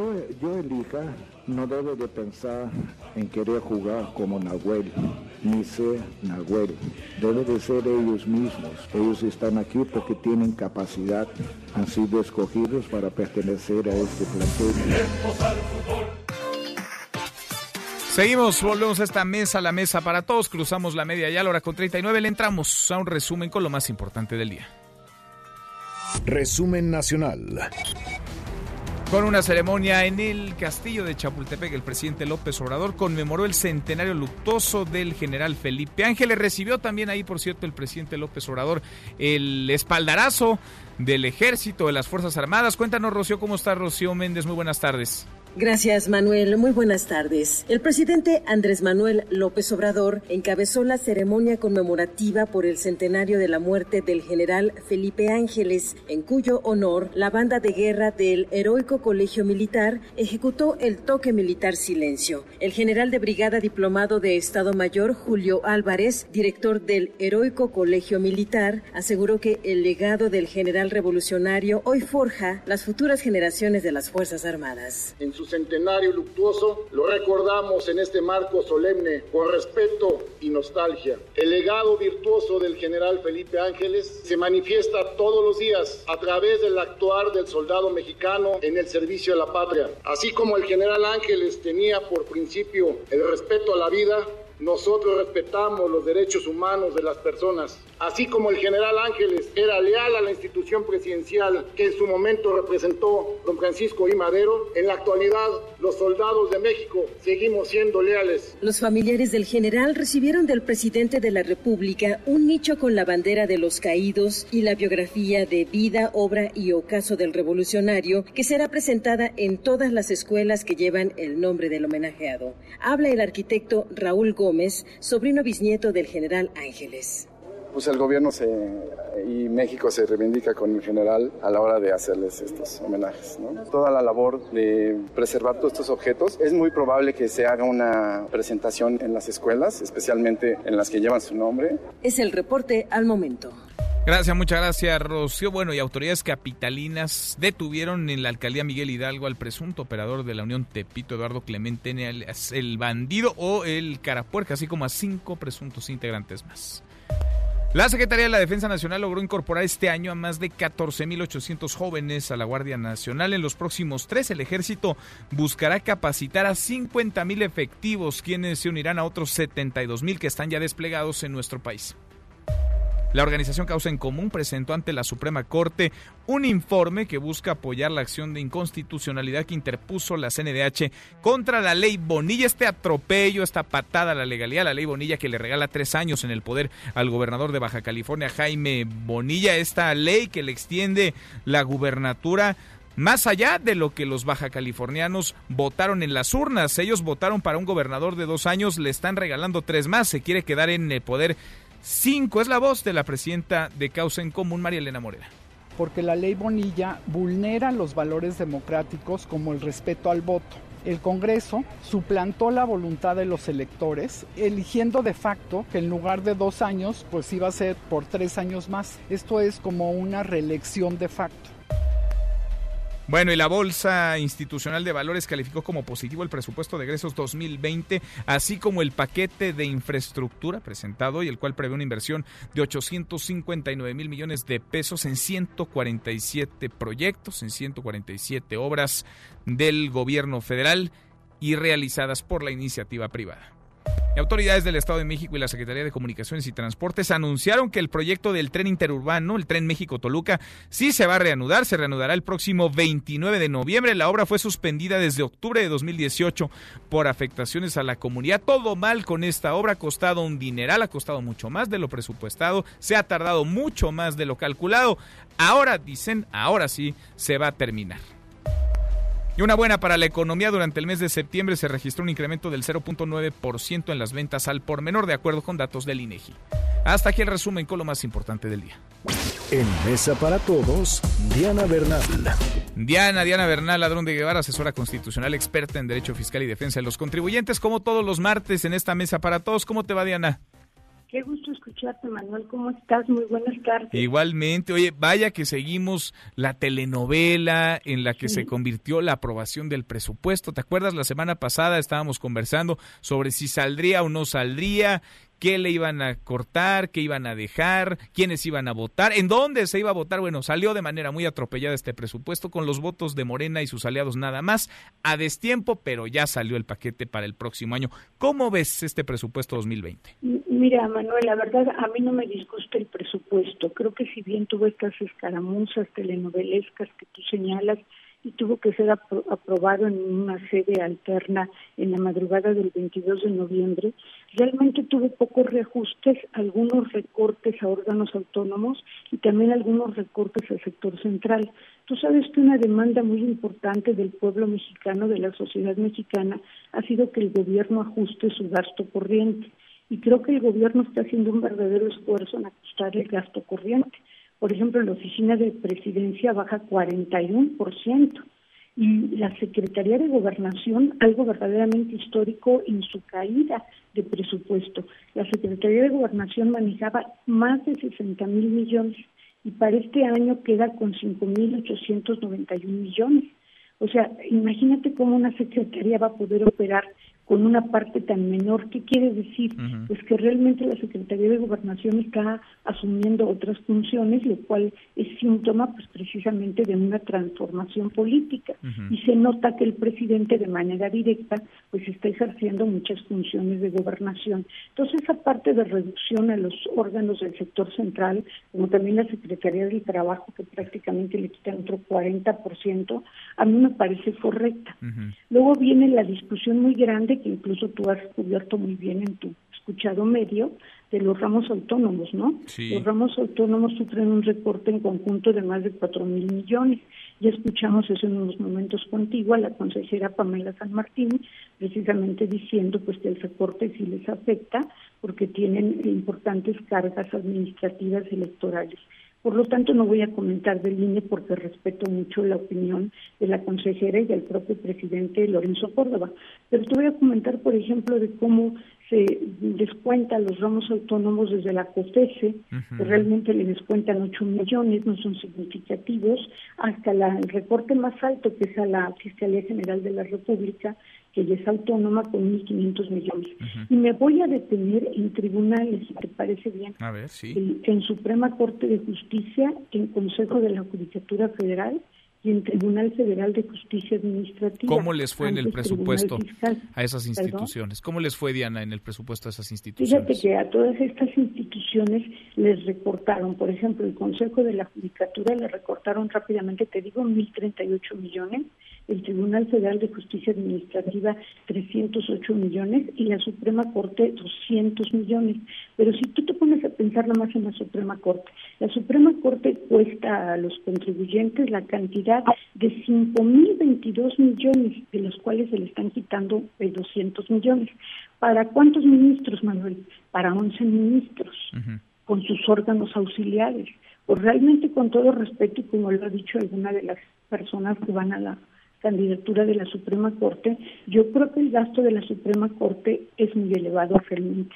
yo elija no debe de pensar en querer jugar como Nahuel, ni ser Nahuel. Debe de ser ellos mismos. Ellos están aquí porque tienen capacidad. Han sido escogidos para pertenecer a este plantel. Seguimos, volvemos a esta mesa, la mesa para todos, cruzamos la media ya a la hora con 39, le entramos a un resumen con lo más importante del día. Resumen nacional. Con una ceremonia en el castillo de Chapultepec, el presidente López Obrador conmemoró el centenario luctuoso del general Felipe Ángeles. Recibió también ahí, por cierto, el presidente López Obrador el espaldarazo del ejército, de las Fuerzas Armadas. Cuéntanos, Rocío, ¿cómo está Rocío Méndez? Muy buenas tardes. Gracias, Manuel. Muy buenas tardes. El presidente Andrés Manuel López Obrador encabezó la ceremonia conmemorativa por el centenario de la muerte del general Felipe Ángeles, en cuyo honor la banda de guerra del Heroico Colegio Militar ejecutó el toque militar silencio. El general de brigada diplomado de Estado Mayor, Julio Álvarez, director del Heroico Colegio Militar, aseguró que el legado del general revolucionario hoy forja las futuras generaciones de las Fuerzas Armadas centenario luctuoso, lo recordamos en este marco solemne con respeto y nostalgia. El legado virtuoso del general Felipe Ángeles se manifiesta todos los días a través del actuar del soldado mexicano en el servicio a la patria. Así como el general Ángeles tenía por principio el respeto a la vida, nosotros respetamos los derechos humanos de las personas, así como el general Ángeles era leal a la institución presidencial que en su momento representó don Francisco I. Madero, en la actualidad los soldados de México seguimos siendo leales. Los familiares del general recibieron del presidente de la República un nicho con la bandera de los caídos y la biografía de vida, obra y ocaso del revolucionario que será presentada en todas las escuelas que llevan el nombre del homenajeado. Habla el arquitecto Raúl Gómez Sobrino bisnieto del general Ángeles. Pues el gobierno se, y México se reivindica con el general a la hora de hacerles estos homenajes. Toda la labor de preservar todos estos objetos, es muy probable que se haga una presentación en las escuelas, especialmente en las que llevan su nombre. Es el reporte al momento. Gracias, muchas gracias, Rocío. Bueno, y autoridades capitalinas detuvieron en la alcaldía Miguel Hidalgo al presunto operador de la Unión Tepito, Eduardo Clemente, el bandido o el carapuerca, así como a cinco presuntos integrantes más. La Secretaría de la Defensa Nacional logró incorporar este año a más de 14.800 jóvenes a la Guardia Nacional. En los próximos tres, el ejército buscará capacitar a 50.000 efectivos, quienes se unirán a otros 72.000 que están ya desplegados en nuestro país. La organización Causa en Común presentó ante la Suprema Corte un informe que busca apoyar la acción de inconstitucionalidad que interpuso la CNDH contra la ley Bonilla, este atropello, esta patada a la legalidad, la ley Bonilla que le regala tres años en el poder al gobernador de Baja California, Jaime Bonilla, esta ley que le extiende la gubernatura más allá de lo que los baja californianos votaron en las urnas. Ellos votaron para un gobernador de dos años, le están regalando tres más, se quiere quedar en el poder cinco. Es la voz de la presidenta de Causa en Común, María Elena Morera porque la ley Bonilla vulnera los valores democráticos como el respeto al voto. El Congreso suplantó la voluntad de los electores, eligiendo de facto que en lugar de dos años, pues iba a ser por tres años más. Esto es como una reelección de facto. Bueno, y la Bolsa Institucional de Valores calificó como positivo el presupuesto de egresos 2020, así como el paquete de infraestructura presentado y el cual prevé una inversión de 859 mil millones de pesos en 147 proyectos, en 147 obras del gobierno federal y realizadas por la iniciativa privada autoridades del Estado de México y la Secretaría de Comunicaciones y Transportes anunciaron que el proyecto del tren interurbano, el tren México-Toluca, sí se va a reanudar, se reanudará el próximo 29 de noviembre. La obra fue suspendida desde octubre de 2018 por afectaciones a la comunidad. Todo mal con esta obra, ha costado un dineral, ha costado mucho más de lo presupuestado, se ha tardado mucho más de lo calculado. Ahora dicen, ahora sí se va a terminar. Y una buena para la economía, durante el mes de septiembre se registró un incremento del 0.9% en las ventas al por menor, de acuerdo con datos del INEGI. Hasta aquí el resumen con lo más importante del día. En Mesa para Todos, Diana Bernal. Diana, Diana Bernal, ladrón de Guevara, asesora constitucional, experta en Derecho Fiscal y Defensa de los Contribuyentes, como todos los martes en esta Mesa para Todos. ¿Cómo te va, Diana? Qué gusto escucharte, Manuel. ¿Cómo estás? Muy buenas tardes. Igualmente. Oye, vaya que seguimos la telenovela en la que se convirtió la aprobación del presupuesto. ¿Te acuerdas? La semana pasada estábamos conversando sobre si saldría o no saldría, qué le iban a cortar, qué iban a dejar, quiénes iban a votar, en dónde se iba a votar. Bueno, salió de manera muy atropellada este presupuesto con los votos de Morena y sus aliados nada más, a destiempo, pero ya salió el paquete para el próximo año. ¿Cómo ves este presupuesto 2020? Mira, Manuel, la verdad a mí no me disgusta el presupuesto. Creo que si bien tuvo estas escaramuzas telenovelescas que tú señalas, y tuvo que ser aprobado en una sede alterna en la madrugada del 22 de noviembre, realmente tuvo pocos reajustes, algunos recortes a órganos autónomos y también algunos recortes al sector central. Tú sabes que una demanda muy importante del pueblo mexicano, de la sociedad mexicana, ha sido que el gobierno ajuste su gasto corriente. Y creo que el gobierno está haciendo un verdadero esfuerzo en ajustar el gasto corriente. Por ejemplo, la oficina de presidencia baja 41% y la Secretaría de Gobernación, algo verdaderamente histórico en su caída de presupuesto. La Secretaría de Gobernación manejaba más de 60 mil millones y para este año queda con 5.891 millones. O sea, imagínate cómo una secretaría va a poder operar con una parte tan menor. ¿Qué quiere decir? Pues que realmente la Secretaría de Gobernación está asumiendo otras funciones, lo cual es síntoma pues precisamente de una transformación política. Y se nota que el presidente de manera directa pues está ejerciendo muchas funciones de gobernación. Entonces, esa parte de reducción a los órganos del sector central, como también la Secretaría del Trabajo, que prácticamente le quitan otro 40%, a mí me parece correcta. Luego viene la discusión muy grande que incluso tú has cubierto muy bien en tu escuchado medio de los ramos autónomos, ¿no? Los ramos autónomos sufren un recorte en conjunto de más de cuatro mil millones. Ya escuchamos eso en unos momentos contigo a la consejera Pamela San Martín, precisamente diciendo pues que el recorte sí les afecta porque tienen importantes cargas administrativas electorales. Por lo tanto, no voy a comentar del INE porque respeto mucho la opinión de la consejera y del propio presidente Lorenzo Córdoba. Pero te voy a comentar, por ejemplo, de cómo se descuenta los ramos autónomos desde la COFESE, que realmente le descuentan 8 millones, no son significativos, hasta la, el recorte más alto, que es a la Fiscalía General de la República, que ya es autónoma con 1.500 millones. Y me voy a detener en tribunales, si te parece bien. A ver, sí. En Suprema Corte de Justicia, en Consejo de la Judicatura Federal y en Tribunal Federal de Justicia Administrativa. ¿Cómo les fue en el presupuesto a esas instituciones? ¿Cómo les fue, Diana, en el presupuesto a esas instituciones? Fíjate que a todas estas instituciones instituciones les recortaron. Por ejemplo, el Consejo de la Judicatura le recortaron rápidamente, te digo, 1.038 millones, el Tribunal Federal de Justicia Administrativa 308 millones y la Suprema Corte 200 millones. Pero si tú te pones a pensar más en la Suprema Corte, la Suprema Corte cuesta a los contribuyentes la cantidad de 5.022 millones, de los cuales se le están quitando 200 millones. ¿Para cuántos ministros, Manuel? Para 11 ministros, con sus órganos auxiliares. Pues realmente, con todo respeto, y como lo ha dicho alguna de las personas que van a la candidatura de la Suprema Corte, yo creo que el gasto de la Suprema Corte es muy elevado realmente.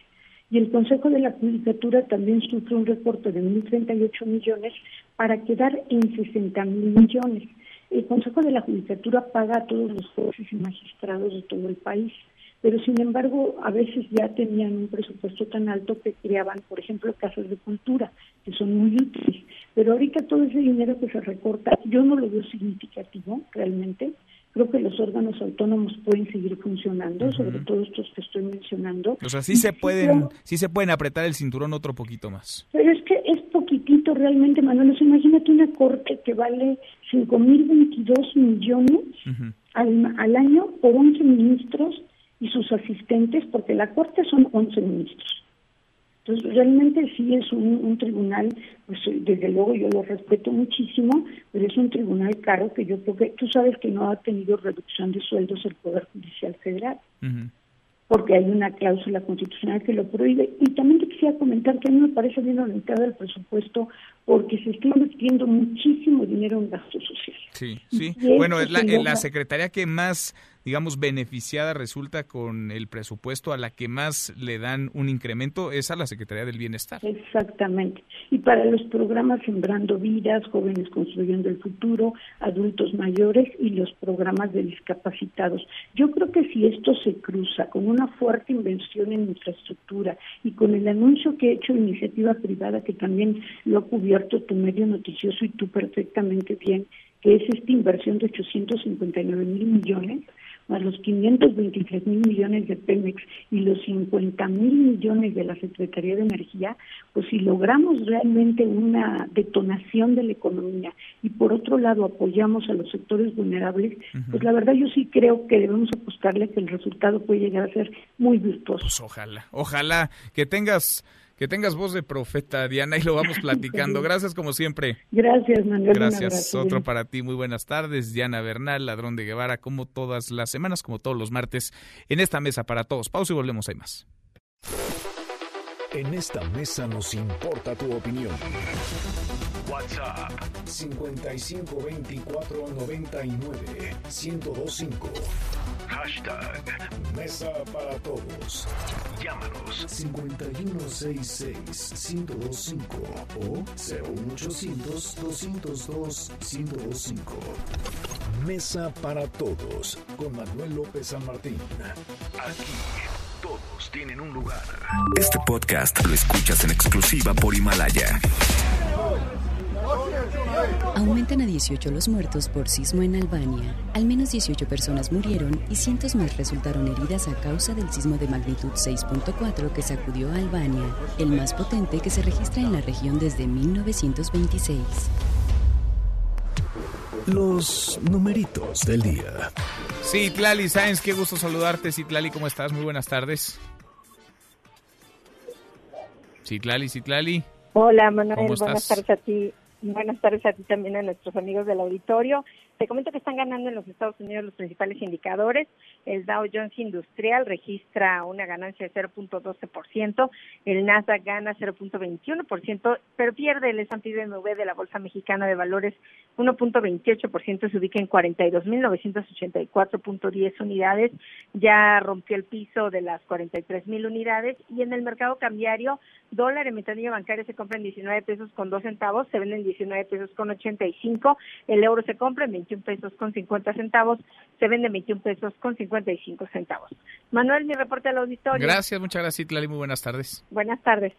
Y el Consejo de la Judicatura también sufre un recorte de 1.038 millones para quedar en 60 mil millones. El Consejo de la Judicatura paga a todos los jueces y magistrados de todo el país, pero sin embargo a veces ya tenían un presupuesto tan alto que creaban, por ejemplo, casas de cultura, que son muy útiles. Pero ahorita todo ese dinero que se recorta, yo no lo veo significativo realmente. Creo que los órganos autónomos pueden seguir funcionando, sobre todo estos que estoy mencionando. O sea, sí se pueden, sí se pueden apretar el cinturón otro poquito más. Pero es que es poquitito realmente, Manuel. imagínate una corte que vale 5.022 millones al, al año por 11 ministros y sus asistentes, porque la corte son 11 ministros. Entonces, realmente sí es un, tribunal, pues desde luego yo lo respeto muchísimo, pero es un tribunal caro que yo creo que tú sabes que no ha tenido reducción de sueldos el Poder Judicial Federal, porque hay una cláusula constitucional que lo prohíbe. Y también te quisiera comentar que a mí me parece bien orientada el presupuesto porque se está invirtiendo muchísimo dinero en gasto social. Sí, sí. Bueno, es la, la secretaría que más digamos, beneficiada resulta con el presupuesto, a la que más le dan un incremento, es a la Secretaría del Bienestar. Exactamente. Y para los programas Sembrando Vidas, Jóvenes Construyendo el Futuro, Adultos Mayores y los programas de discapacitados. Yo creo que si esto se cruza con una fuerte inversión en infraestructura y con el anuncio que ha hecho Iniciativa Privada, que también lo ha cubierto tu medio noticioso y tú perfectamente bien, que es esta inversión de 859 mil millones, más los 523 mil millones de Pemex y los 50 mil millones de la Secretaría de Energía, pues si logramos realmente una detonación de la economía y por otro lado apoyamos a los sectores vulnerables, pues la verdad yo sí creo que debemos apostarle que el resultado puede llegar a ser muy virtuoso. Pues ojalá, ojalá que tengas que tengas voz de profeta, Diana, y lo vamos platicando. Gracias como siempre. Gracias, Manuel. Gracias. Otro para ti. Muy buenas tardes. Diana Bernal, ladrón de Guevara, como todas las semanas, como todos los martes, en esta mesa para todos. Pausa y volvemos. Hay más. En esta mesa nos importa tu opinión. WhatsApp 552499 1025. Hashtag Mesa para Todos. Llámanos 5166-1025 o 01800-202-1025. Mesa para Todos con Manuel López San Martín. Aquí todos tienen un lugar. Este podcast lo escuchas en exclusiva por Himalaya. Aumentan a 18 los muertos por sismo en Albania. Al menos 18 personas murieron y cientos más resultaron heridas a causa del sismo de magnitud 6.4 que sacudió a Albania, el más potente que se registra en la región desde 1926. Los numeritos del día. Sí, Tlali Sáenz, qué gusto saludarte. Citlali, ¿cómo estás? Muy buenas tardes. Citlali, Citlali. Hola, Manuel. Buenas tardes a ti. Buenas tardes a ti también a nuestros amigos del auditorio. Te comento que están ganando en los Estados Unidos los principales indicadores. El Dow Jones Industrial registra una ganancia de 0.12%, el Nasdaq gana 0.21%, pero pierde el S&P de la Bolsa Mexicana de Valores 1.28%, se ubica en 42.984.10 unidades, ya rompió el piso de las 43.000 unidades y en el mercado cambiario, dólar en ventanilla bancaria se compra en 19 pesos con 2 centavos, se vende en 19 pesos con 85, el euro se compra en 21 pesos con 50 centavos, se vende 21 pesos con 55 centavos. Manuel, mi reporte al auditorio. Gracias, muchas gracias, Lali. Muy buenas tardes. Buenas tardes.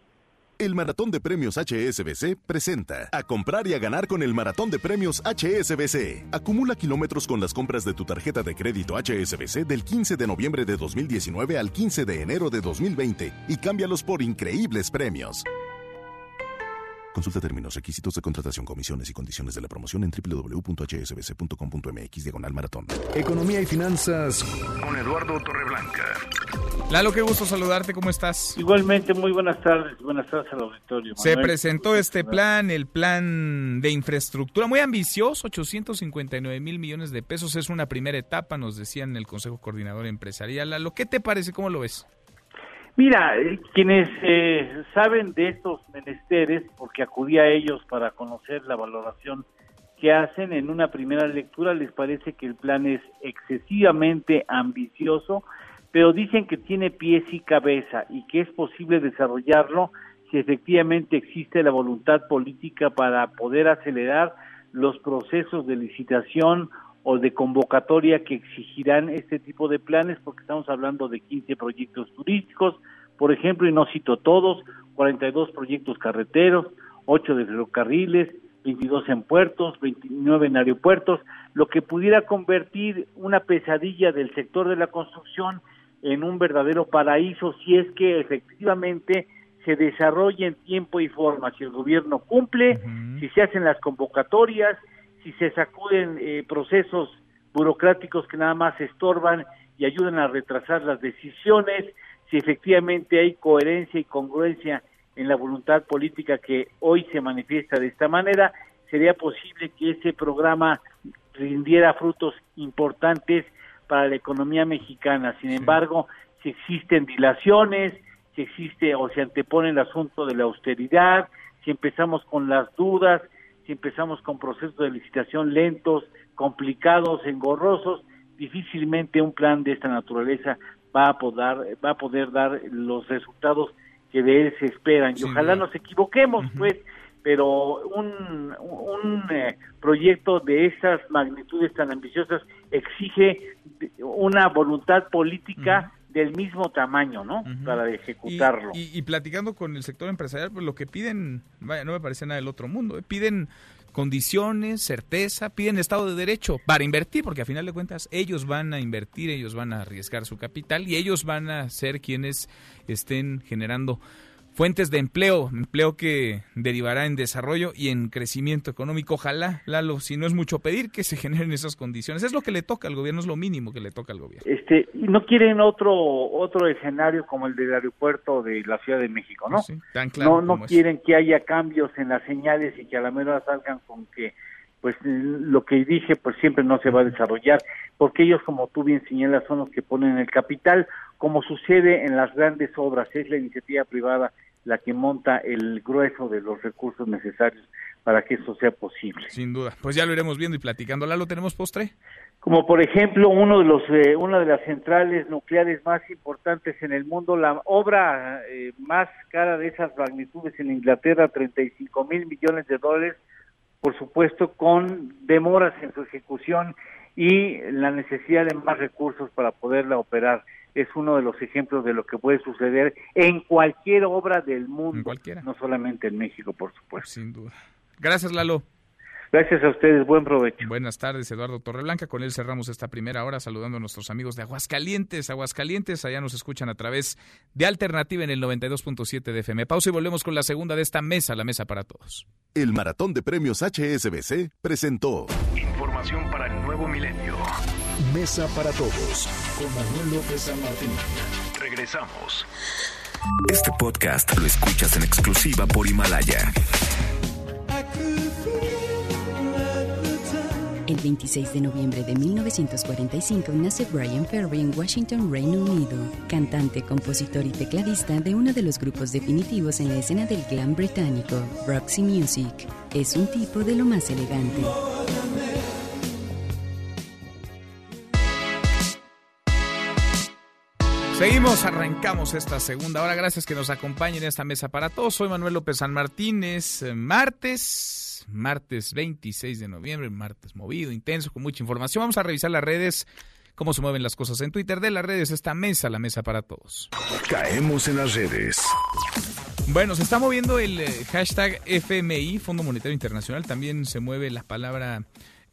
El Maratón de Premios HSBC presenta a comprar y a ganar con el Maratón de Premios HSBC. Acumula kilómetros con las compras de tu tarjeta de crédito HSBC del 15 de noviembre de 2019 al 15 de enero de 2020 y cámbialos por increíbles premios. Consulta términos, requisitos de contratación, comisiones y condiciones de la promoción en www.hsbc.com.mx diagonal maratón. Economía y finanzas con Eduardo Torreblanca. Lalo, qué gusto saludarte, ¿cómo estás? Igualmente, muy buenas tardes, buenas tardes al auditorio. Se presentó este plan, el plan de infraestructura, muy ambicioso, 859 mil millones de pesos, es una primera etapa, nos decían en el Consejo Coordinador Empresarial. Lalo, ¿qué te parece? ¿Cómo lo ves? Mira, eh, quienes eh, saben de estos menesteres, porque acudí a ellos para conocer la valoración que hacen en una primera lectura, les parece que el plan es excesivamente ambicioso, pero dicen que tiene pies y cabeza y que es posible desarrollarlo si efectivamente existe la voluntad política para poder acelerar los procesos de licitación o de convocatoria que exigirán este tipo de planes, porque estamos hablando de 15 proyectos turísticos, por ejemplo, y no cito todos, 42 proyectos carreteros, 8 de ferrocarriles, 22 en puertos, 29 en aeropuertos, lo que pudiera convertir una pesadilla del sector de la construcción en un verdadero paraíso si es que efectivamente se desarrolla en tiempo y forma, si el gobierno cumple, si se hacen las convocatorias, si se sacuden eh, procesos burocráticos que nada más estorban y ayudan a retrasar las decisiones, si efectivamente hay coherencia y congruencia en la voluntad política que hoy se manifiesta de esta manera, sería posible que ese programa rindiera frutos importantes para la economía mexicana. Sin embargo, si existen dilaciones, si existe o se antepone el asunto de la austeridad, si empezamos con las dudas, si empezamos con procesos de licitación lentos, complicados, engorrosos, difícilmente un plan de esta naturaleza va a poder, va a poder dar los resultados que de él se esperan. Y ojalá nos equivoquemos, pues, pero un, un eh, proyecto de esas magnitudes tan ambiciosas exige una voluntad política del mismo tamaño, ¿no? Para ejecutarlo. Y, platicando con el sector empresarial, pues lo que piden, vaya, no me parece nada del otro mundo, ¿eh? piden condiciones, certeza, piden Estado de Derecho para invertir, porque a final de cuentas ellos van a invertir, ellos van a arriesgar su capital y ellos van a ser quienes estén generando fuentes de empleo, empleo que derivará en desarrollo y en crecimiento económico. Ojalá, Lalo, si no es mucho pedir que se generen esas condiciones. Es lo que le toca al gobierno, es lo mínimo que le toca al gobierno. Este, no quieren otro otro escenario como el del aeropuerto de la Ciudad de México, ¿no? tan claro no no quieren que haya cambios en las señales y que a la mera salgan con que pues lo que dije pues siempre no se va a desarrollar porque ellos como tú bien señalas son los que ponen el capital como sucede en las grandes obras es la iniciativa privada la que monta el grueso de los recursos necesarios para que eso sea posible. Sin duda. Pues ya lo iremos viendo y platicando. ¿La lo tenemos postre? Como por ejemplo, uno de los, eh, una de las centrales nucleares más importantes en el mundo, la obra eh, más cara de esas magnitudes en Inglaterra, 35 mil millones de dólares, por supuesto con demoras en su ejecución y la necesidad de más recursos para poderla operar es uno de los ejemplos de lo que puede suceder en cualquier obra del mundo, no solamente en México, por supuesto. Sin duda. Gracias, Lalo. Gracias a ustedes, buen provecho. Buenas tardes, Eduardo Torreblanca. Con él cerramos esta primera hora saludando a nuestros amigos de Aguascalientes. Aguascalientes, allá nos escuchan a través de Alternativa en el 92.7 de FM. Pausa y volvemos con la segunda de esta mesa, la mesa para todos. El Maratón de Premios HSBC presentó Información para el nuevo milenio. Mesa para todos con Manuel López San Martín. Regresamos. Este podcast lo escuchas en exclusiva por Himalaya. El 26 de noviembre de 1945 nace Brian Ferry en Washington, Reino Unido, cantante, compositor y tecladista de uno de los grupos definitivos en la escena del glam británico, Roxy Music. Es un tipo de lo más elegante. Seguimos, arrancamos esta segunda hora. Gracias que nos acompañen en esta mesa para todos. Soy Manuel López San Martínez. Martes, martes 26 de noviembre, martes movido, intenso, con mucha información. Vamos a revisar las redes, cómo se mueven las cosas en Twitter de las redes. Esta mesa, la mesa para todos. Caemos en las redes. Bueno, se está moviendo el eh, hashtag FMI, Fondo Monetario Internacional. También se mueve la palabra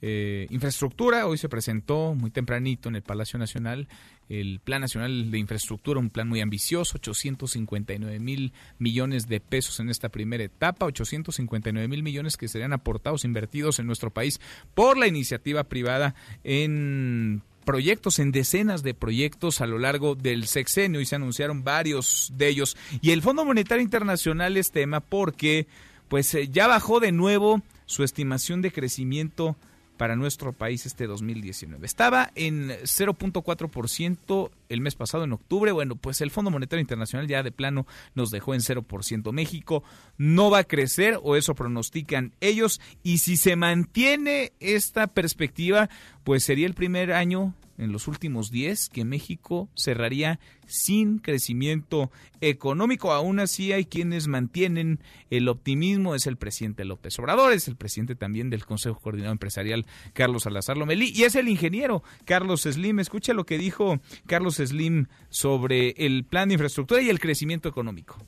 eh, infraestructura. Hoy se presentó muy tempranito en el Palacio Nacional el Plan Nacional de Infraestructura, un plan muy ambicioso, 859 mil millones de pesos en esta primera etapa, 859 mil millones que serían aportados, invertidos en nuestro país por la iniciativa privada en proyectos, en decenas de proyectos a lo largo del sexenio y se anunciaron varios de ellos. Y el Fondo Monetario Internacional es tema porque pues eh, ya bajó de nuevo su estimación de crecimiento para nuestro país este 2019. Estaba en 0.4% el mes pasado, en octubre. Bueno, pues el Fondo Monetario Internacional ya de plano nos dejó en 0%. México no va a crecer, o eso pronostican ellos. Y si se mantiene esta perspectiva, pues sería el primer año en los últimos 10 que México cerraría sin crecimiento económico. Aún así hay quienes mantienen el optimismo. Es el presidente López Obrador, es el presidente también del Consejo Coordinado Empresarial Carlos Salazar Lomelí y es el ingeniero Carlos Slim. Escucha lo que dijo Carlos Slim sobre el plan de infraestructura y el crecimiento económico.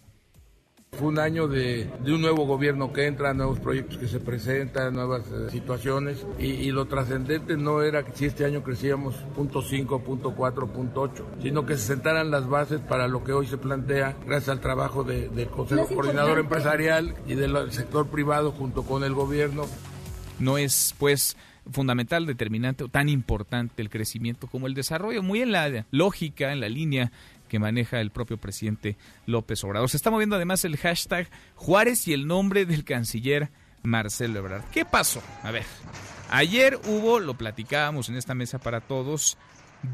Fue un año de, un nuevo gobierno que entra, nuevos proyectos que se presentan, nuevas eh, situaciones y, lo trascendente no era que si este año crecíamos punto .5, punto .4, sino que se sentaran las bases para lo que hoy se plantea gracias al trabajo del Consejo Coordinador Empresarial y del sector privado junto con el gobierno. No es pues fundamental, determinante o tan importante el crecimiento como el desarrollo, muy en la lógica, en la línea que maneja el propio presidente López Obrador. Se está moviendo además el hashtag Juárez y el nombre del canciller Marcelo Ebrard. ¿Qué pasó? A ver, ayer hubo, lo platicábamos en esta mesa para todos,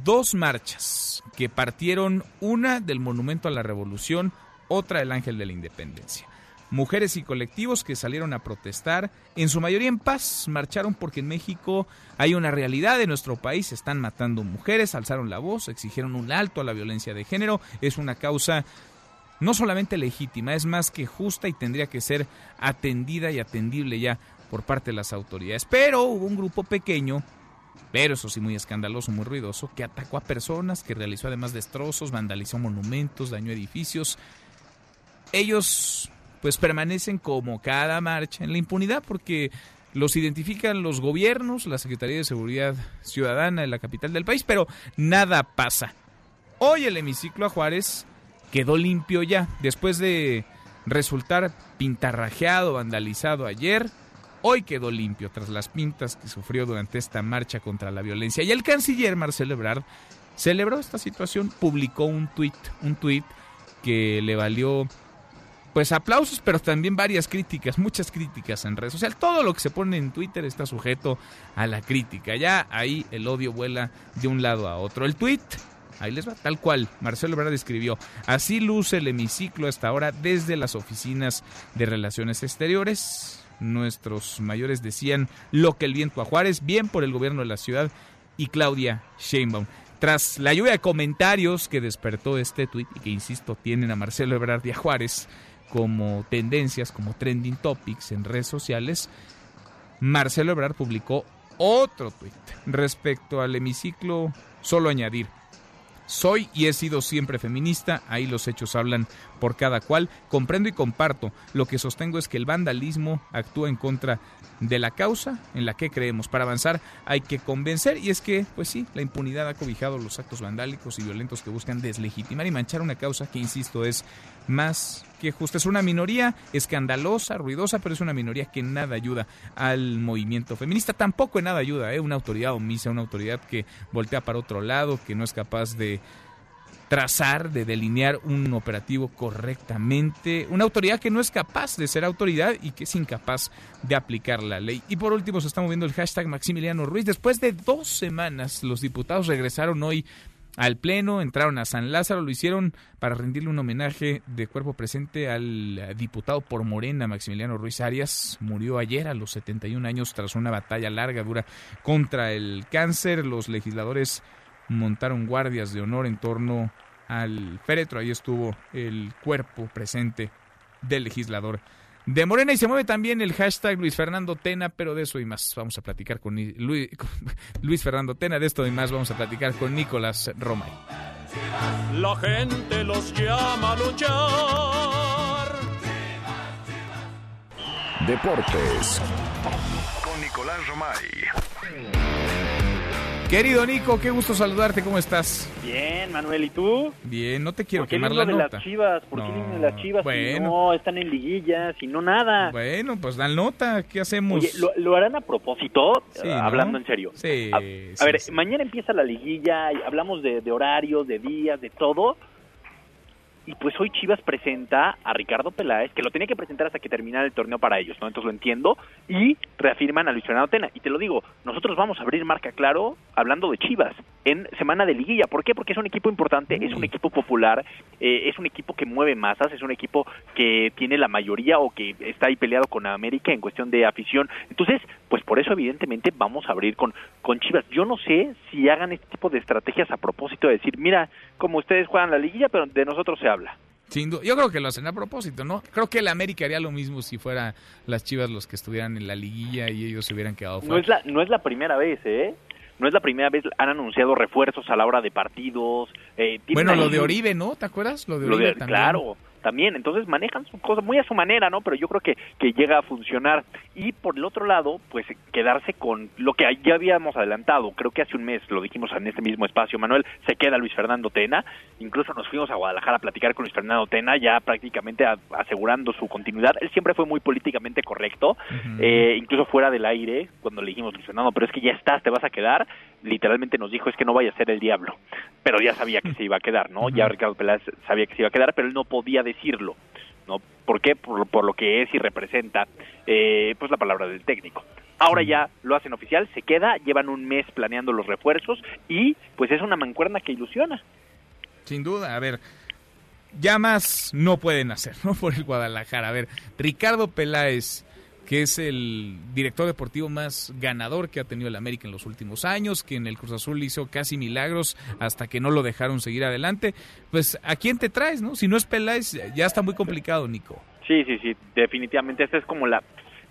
dos marchas que partieron una del Monumento a la Revolución, otra del Ángel de la Independencia mujeres y colectivos que salieron a protestar, en su mayoría en paz, marcharon porque en México hay una realidad en nuestro país, están matando mujeres, alzaron la voz, exigieron un alto a la violencia de género, es una causa no solamente legítima, es más que justa y tendría que ser atendida y atendible ya por parte de las autoridades. Pero hubo un grupo pequeño pero eso sí muy escandaloso, muy ruidoso, que atacó a personas, que realizó además destrozos, vandalizó monumentos, dañó edificios. Ellos pues permanecen como cada marcha en la impunidad porque los identifican los gobiernos, la Secretaría de Seguridad Ciudadana en la capital del país, pero nada pasa. Hoy el hemiciclo a Juárez quedó limpio ya, después de resultar pintarrajeado, vandalizado ayer. Hoy quedó limpio tras las pintas que sufrió durante esta marcha contra la violencia. Y el canciller Marcelo Ebrard celebró esta situación, publicó un tuit, un tuit que le valió pues aplausos, pero también varias críticas, muchas críticas en redes sociales. Todo lo que se pone en Twitter está sujeto a la crítica. Ya ahí el odio vuela de un lado a otro. El tweet, ahí les va, tal cual. Marcelo Ebrard escribió, así luce el hemiciclo hasta ahora desde las oficinas de Relaciones Exteriores. Nuestros mayores decían lo que el viento a Juárez, bien por el gobierno de la ciudad y Claudia Sheinbaum. Tras la lluvia de comentarios que despertó este tuit y que, insisto, tienen a Marcelo Ebrard y a Juárez, como tendencias, como trending topics en redes sociales, Marcelo Ebrard publicó otro tweet respecto al hemiciclo, solo añadir, soy y he sido siempre feminista, ahí los hechos hablan por cada cual, comprendo y comparto, lo que sostengo es que el vandalismo actúa en contra de la causa en la que creemos. Para avanzar hay que convencer y es que, pues sí, la impunidad ha cobijado los actos vandálicos y violentos que buscan deslegitimar y manchar una causa que, insisto, es más que justa. Es una minoría escandalosa, ruidosa, pero es una minoría que nada ayuda al movimiento feminista. Tampoco en nada ayuda, ¿eh? Una autoridad omisa, una autoridad que voltea para otro lado, que no es capaz de trazar, de delinear un operativo correctamente, una autoridad que no es capaz de ser autoridad y que es incapaz de aplicar la ley. Y por último se está moviendo el hashtag Maximiliano Ruiz. Después de dos semanas, los diputados regresaron hoy al Pleno, entraron a San Lázaro, lo hicieron para rendirle un homenaje de cuerpo presente al diputado por Morena, Maximiliano Ruiz Arias. Murió ayer a los 71 años tras una batalla larga, dura contra el cáncer. Los legisladores montaron guardias de honor en torno al féretro. Ahí estuvo el cuerpo presente del legislador de Morena y se mueve también el hashtag Luis Fernando Tena, pero de eso y más vamos a platicar con Luis, Luis Fernando Tena, de esto y más vamos a platicar con Nicolás Romay. La gente los llama a luchar Deportes. Con Nicolás Romay. Querido Nico, qué gusto saludarte, ¿cómo estás? Bien, Manuel, ¿y tú? Bien, no te quiero ¿Por qué quemar la himno de nota. las chivas? ¿Por qué el himno de las chivas? Bueno. Si no, están en liguillas y no nada. Bueno, pues dan nota, ¿qué hacemos? Oye, ¿lo, lo harán a propósito? Sí, Eh, ¿no? Hablando en serio. Sí, A, a sí, ver, sí. mañana empieza la liguilla, hablamos de, de horarios, de días, de todo. Y pues hoy Chivas presenta a Ricardo Peláez, que lo tenía que presentar hasta que terminara el torneo para ellos, ¿no? Entonces lo entiendo. Y reafirman a Luis Fernando Tena. Y te lo digo, nosotros vamos a abrir marca claro hablando de Chivas en semana de liguilla. ¿Por qué? Porque es un equipo importante, es un equipo popular, eh, es un equipo que mueve masas, es un equipo que tiene la mayoría o que está ahí peleado con América en cuestión de afición. Entonces, pues por eso evidentemente vamos a abrir con, con Chivas. Yo no sé si hagan este tipo de estrategias a propósito de decir, mira, como ustedes juegan la liguilla, pero de nosotros se habla. Sin duda. Yo creo que lo hacen a propósito, ¿no? Creo que el América haría lo mismo si fuera las Chivas los que estuvieran en la liguilla y ellos se hubieran quedado No fuera. es la, no es la primera vez, ¿eh? No es la primera vez, han anunciado refuerzos a la hora de partidos. eh, Bueno, lo de Oribe, ¿no? ¿Te acuerdas? Lo de Lo Oribe de- también. Claro, también. Entonces manejan su cosa muy a su manera, ¿no? Pero yo creo que, que llega a funcionar. Y por el otro lado, pues quedarse con lo que ya habíamos adelantado. Creo que hace un mes lo dijimos en este mismo espacio, Manuel. Se queda Luis Fernando Tena. Incluso nos fuimos a Guadalajara a platicar con Luis Fernando Tena, ya prácticamente a- asegurando su continuidad. Él siempre fue muy políticamente correcto, eh, incluso fuera del aire, cuando le dijimos, Luis Fernando, pero es que ya estás, te vas a quedar. Literalmente nos dijo, es que no vaya a ser el diablo. Pero ya sabía que se iba a quedar, ¿no? Ya Ricardo Peláez sabía que se iba a quedar, pero él no podía decirlo. ¿no? ¿Por qué? Por, por lo que es y representa eh, pues la palabra del técnico. Ahora ya lo hacen oficial, se queda, llevan un mes planeando los refuerzos y pues es una mancuerna que ilusiona. Sin duda, a ver, ya más no pueden hacer, ¿no? Por el Guadalajara. A ver, Ricardo Peláez, que es el director deportivo más ganador que ha tenido el América en los últimos años, que en el Cruz Azul hizo casi milagros hasta que no lo dejaron seguir adelante. Pues, ¿a quién te traes, no? Si no es Peláez, ya está muy complicado, Nico. Sí, sí, sí, definitivamente esta es como la,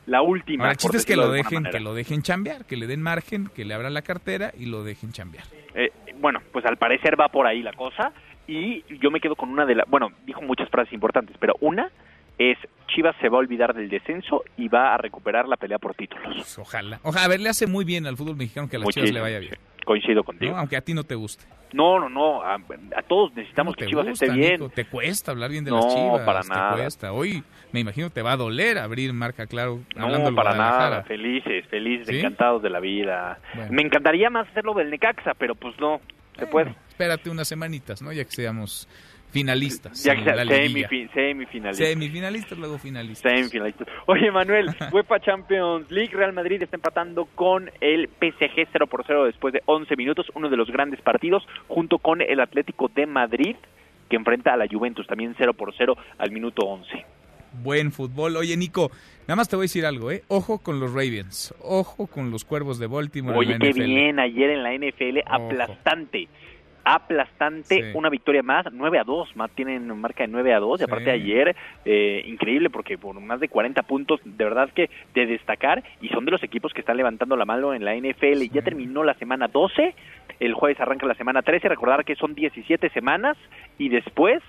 la última. Ahora, el chiste es que lo de dejen, manera. que lo dejen chambear, que le den margen, que le abran la cartera y lo dejen chambear. Eh, bueno, pues al parecer va por ahí la cosa y yo me quedo con una de las, bueno, dijo muchas frases importantes, pero una es Chivas se va a olvidar del descenso y va a recuperar la pelea por títulos. Pues, ojalá. Ojalá, a ver, le hace muy bien al fútbol mexicano que a las Chivas Muchísimo, le vaya bien. Coincido contigo. ¿no? Aunque a ti no te guste. No, no, no, a, a todos necesitamos que te Chivas gusta, esté bien. Nico, te cuesta hablar bien de No, las Chivas. para te nada. cuesta. Hoy me imagino te va a doler abrir marca claro No, para nada, felices, felices, ¿Sí? encantados de la vida. Bueno. Me encantaría más hacerlo del Necaxa, pero pues no, se puede. Espérate unas semanitas, ¿no? Ya que seamos finalistas. Ya que sea semifinalistas. Semifinalistas, luego finalistas. Semifinalistas. Oye, Manuel, UEFA Champions League, Real Madrid está empatando con el PSG 0 por 0 después de 11 minutos, uno de los grandes partidos, junto con el Atlético de Madrid, que enfrenta a la Juventus, también 0 por 0 al minuto 11. Buen fútbol. Oye, Nico, nada más te voy a decir algo, ¿eh? Ojo con los Ravens. Ojo con los Cuervos de Baltimore. Oye, qué bien, ayer en la NFL, aplastante. Aplastante, Sí. una victoria más, 9 a 2, más tienen marca de 9 a 2, y aparte Sí. ayer, eh, increíble porque por más de 40 puntos, de verdad que de destacar, y son de los equipos que están levantando la mano en la NFL, ya terminó la semana 12, el jueves arranca la semana 13, recordar que son 17 semanas, y después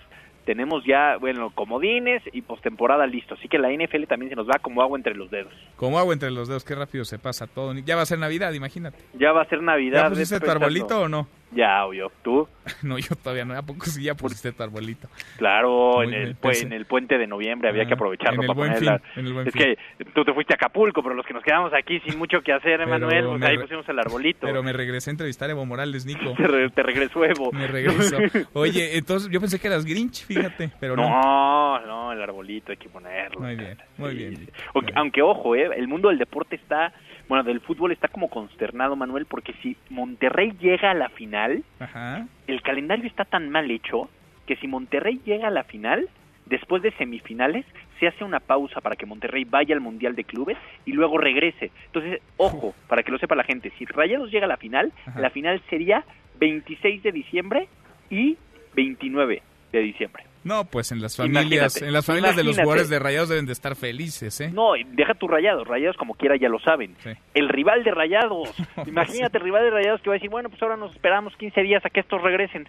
tenemos ya, bueno, comodines y postemporada listo, así que la NFL también se nos va como agua entre los dedos. Como agua entre los dedos, qué rápido se pasa todo. Ya va a ser Navidad, imagínate. Ya va a ser Navidad. ¿Ya pusiste tu arbolito o no? Ya, obvio. ¿Tú? No, yo todavía no. ¿A poco sí ya pusiste tu arbolito? Claro, Muy en el, bien, pu- en el puente de noviembre había Ah, que aprovecharlo en el para Buen ponerla. Fin, en el Buen es Fin. que tú te fuiste a Acapulco, pero los que nos quedamos aquí sin mucho que hacer, Emanuel, pues ahí pusimos el arbolito. Pero me regresé a entrevistar a Evo Morales, Nico. Te, re- te regresó Evo. Me regreso. Oye, entonces yo pensé que eras Grinch, fíjate, pero no. No, no, el arbolito hay que ponerlo. Muy bien, muy bien. O- Aunque, ojo, eh, el mundo del deporte está, bueno, del fútbol está como consternado, Manuel, porque si Monterrey llega a la final, Ajá. el calendario está tan mal hecho que si Monterrey llega a la final, después de semifinales, se hace una pausa para que Monterrey vaya al Mundial de Clubes y luego regrese. Entonces, ojo, para que lo sepa la gente, si Rayados llega a la final, Ajá. la final sería 26 de diciembre y 29 de diciembre. No, pues en las familias, Imagínate, en las familias de los jugadores de Rayados deben de estar felices, ¿eh? No, deja tus rayados, rayados como quiera ya lo saben. El rival de rayados. Imagínate el rival de rayados que va a decir, bueno, pues ahora nos esperamos 15 días a que estos regresen.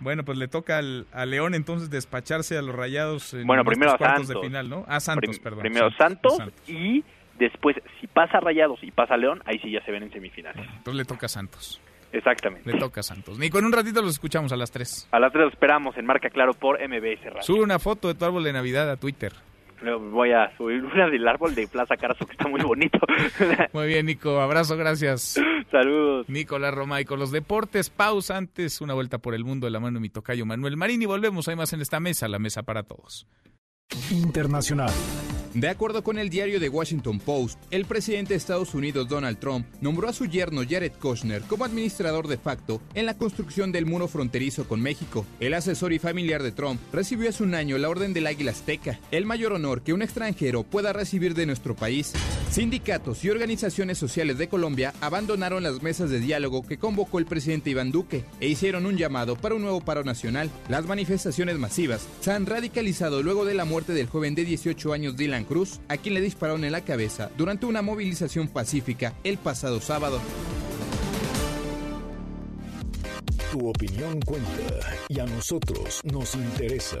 Bueno, pues le toca al, a León entonces despacharse a los rayados en bueno, primero a cuartos Santos. de final, ¿no? A Santos, perdón. Primero Santos, y después, si pasa Rayados y pasa León, ahí sí ya se ven en semifinales. Entonces le toca a Santos. Exactamente. Le toca a Santos. Nico, en un ratito los escuchamos a las 3. A las 3 los esperamos en Marca Claro por MBS Radio. Sube una foto de tu árbol de Navidad a Twitter. Voy a subir una del árbol de Plaza Carazo que está muy bonito. Muy bien, Nico. Abrazo, gracias. Saludos. Nicolás Roma y con los deportes. Pausa antes, una vuelta por el mundo de la mano de mi tocayo Manuel Marín y volvemos. Hay más en esta mesa, la mesa para todos. Internacional. De acuerdo con el diario The Washington Post, el presidente de Estados Unidos Donald Trump nombró a su yerno Jared Kushner como administrador de facto en la construcción del muro fronterizo con México. El asesor y familiar de Trump recibió hace un año la Orden del Águila Azteca, el mayor honor que un extranjero pueda recibir de nuestro país. Sindicatos y organizaciones sociales de Colombia abandonaron las mesas de diálogo que convocó el presidente Iván Duque e hicieron un llamado para un nuevo paro nacional. Las manifestaciones masivas se han radicalizado luego de la muerte del joven de 18 años Dylan Cruz, a quien le dispararon en la cabeza durante una movilización pacífica el pasado sábado. Tu opinión cuenta y a nosotros nos interesa.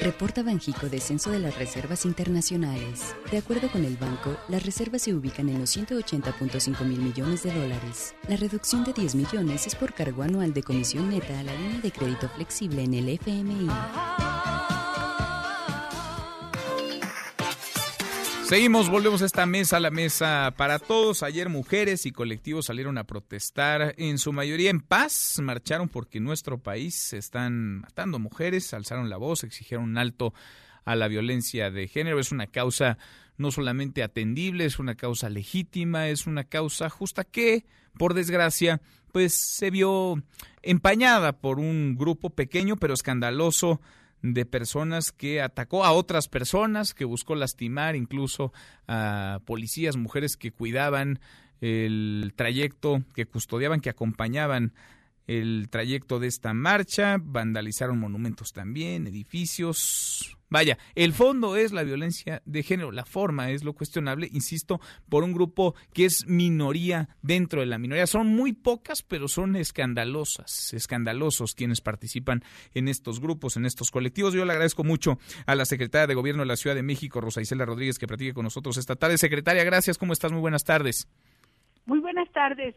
Reporta Banjico descenso de las reservas internacionales. De acuerdo con el banco, las reservas se ubican en los 180.5 mil millones de dólares. La reducción de 10 millones es por cargo anual de comisión neta a la línea de crédito flexible en el FMI. Seguimos, volvemos a esta mesa, la mesa para todos. Ayer mujeres y colectivos salieron a protestar, en su mayoría en paz, marcharon porque en nuestro país se están matando mujeres, alzaron la voz, exigieron un alto a la violencia de género. Es una causa no solamente atendible, es una causa legítima, es una causa justa que, por desgracia, pues se vio empañada por un grupo pequeño pero escandaloso de personas que atacó a otras personas, que buscó lastimar incluso a policías, mujeres que cuidaban el trayecto, que custodiaban, que acompañaban el trayecto de esta marcha, vandalizaron monumentos también, edificios. Vaya, el fondo es la violencia de género, la forma es lo cuestionable, insisto, por un grupo que es minoría dentro de la minoría. Son muy pocas, pero son escandalosas, escandalosos quienes participan en estos grupos, en estos colectivos. Yo le agradezco mucho a la secretaria de Gobierno de la Ciudad de México, Rosa Isela Rodríguez, que platique con nosotros esta tarde. Secretaria, gracias, ¿cómo estás? Muy buenas tardes. Muy buenas tardes,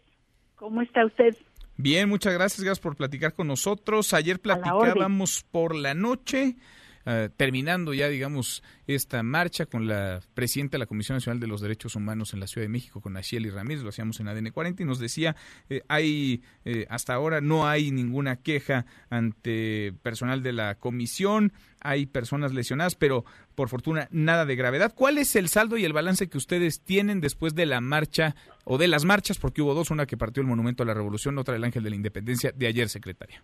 ¿cómo está usted? Bien, muchas gracias, gracias por platicar con nosotros. Ayer platicábamos por la noche. Uh, terminando ya, digamos, esta marcha con la presidenta de la Comisión Nacional de los Derechos Humanos en la Ciudad de México, con Nacheli Ramírez, lo hacíamos en ADN 40, y nos decía, eh, hay eh, hasta ahora no hay ninguna queja ante personal de la comisión, hay personas lesionadas, pero por fortuna nada de gravedad. ¿Cuál es el saldo y el balance que ustedes tienen después de la marcha o de las marchas, porque hubo dos, una que partió el Monumento a la Revolución, otra el Ángel de la Independencia, de ayer, secretaria?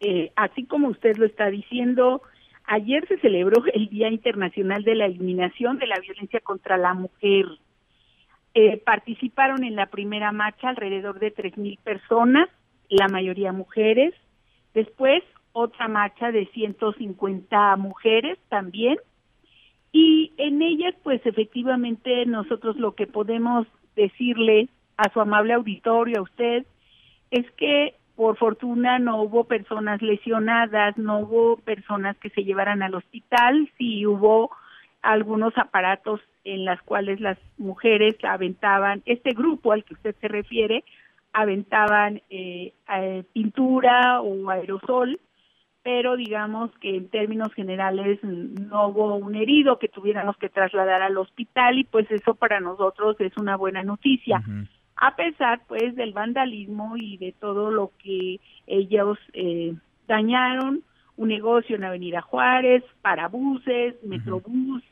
Eh, así como usted lo está diciendo, ayer se celebró el Día Internacional de la Eliminación de la Violencia contra la Mujer. Eh, participaron en la primera marcha alrededor de 3.000 personas, la mayoría mujeres. Después, otra marcha de 150 mujeres también. Y en ellas, pues efectivamente, nosotros lo que podemos decirle a su amable auditorio, a usted, es que por fortuna no hubo personas lesionadas, no hubo personas que se llevaran al hospital, sí hubo algunos aparatos en las cuales las mujeres aventaban, este grupo al que usted se refiere, aventaban eh, pintura o aerosol, pero digamos que en términos generales no hubo un herido que tuviéramos que trasladar al hospital y pues eso para nosotros es una buena noticia. Uh a pesar pues del vandalismo y de todo lo que ellos eh, dañaron, un negocio en Avenida Juárez, parabuses, Metrobús,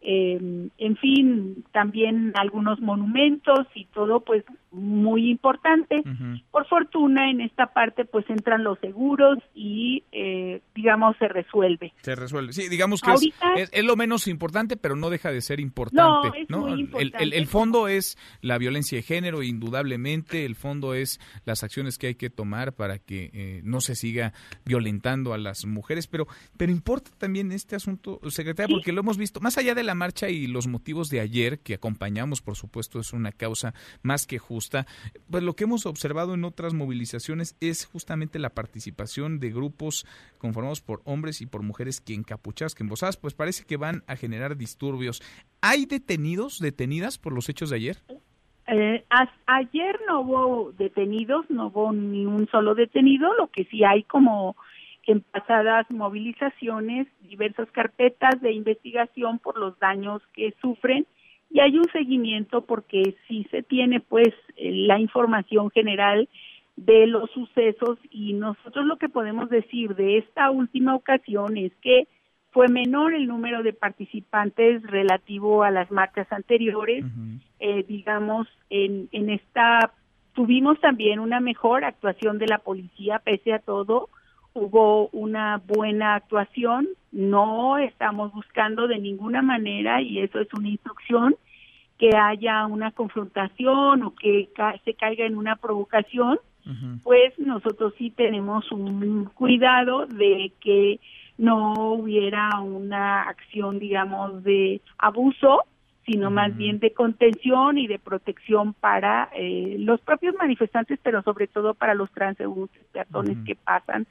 eh, en fin, también algunos monumentos y todo, pues muy importante. Por fortuna, en esta parte, pues entran los seguros y, eh, digamos, se resuelve. Se resuelve. Sí, digamos que es, lo menos importante, pero no deja de ser importante. No, es importante. El, el, fondo es la violencia de género, indudablemente. El fondo es las acciones que hay que tomar para que eh, no se siga violentando a las mujeres. Pero, pero importa también este asunto, secretaria, porque lo hemos visto, más allá de la marcha y los motivos de ayer, que acompañamos, por supuesto, es una causa más que justa, pues lo que hemos observado en otras movilizaciones es justamente la participación de grupos conformados por hombres y por mujeres que encapuchadas, que embosadas, pues parece que van a generar disturbios. ¿Hay detenidos, detenidas por los hechos de ayer? Eh, ayer no hubo detenidos, no hubo ni un solo detenido, lo que sí hay como en pasadas movilizaciones, diversas carpetas de investigación por los daños que sufren y hay un seguimiento porque sí se tiene pues la información general de los sucesos y nosotros lo que podemos decir de esta última ocasión es que fue menor el número de participantes relativo a las marchas anteriores. eh, digamos, en, en esta tuvimos también una mejor actuación de la policía pese a todo hubo una buena actuación, no estamos buscando de ninguna manera, y eso es una instrucción, que haya una confrontación o que se caiga en una provocación, pues nosotros sí tenemos un cuidado de que no hubiera una acción, digamos, de abuso, sino más bien de contención y de protección para eh, los propios manifestantes, pero sobre todo para los transeúntes, peatones que pasan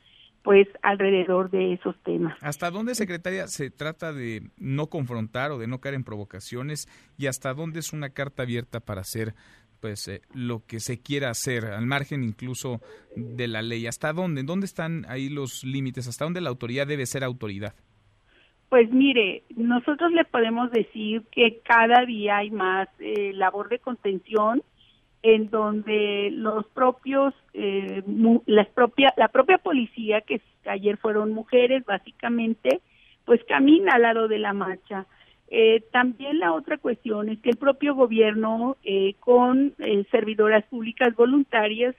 pues alrededor de esos temas. ¿Hasta dónde, secretaria, se trata de no confrontar o de no caer en provocaciones y hasta dónde es una carta abierta para hacer pues eh, lo que se quiera hacer al margen incluso de la ley? ¿Hasta dónde? ¿Dónde están ahí los límites? ¿Hasta dónde la autoridad debe ser autoridad? Pues mire, nosotros le podemos decir que cada día hay más eh, labor de contención en donde los propios, eh, las propia, la propia policía, que ayer fueron mujeres básicamente, pues camina al lado de la marcha. Eh, también la otra cuestión es que el propio gobierno, eh, con eh, servidoras públicas voluntarias,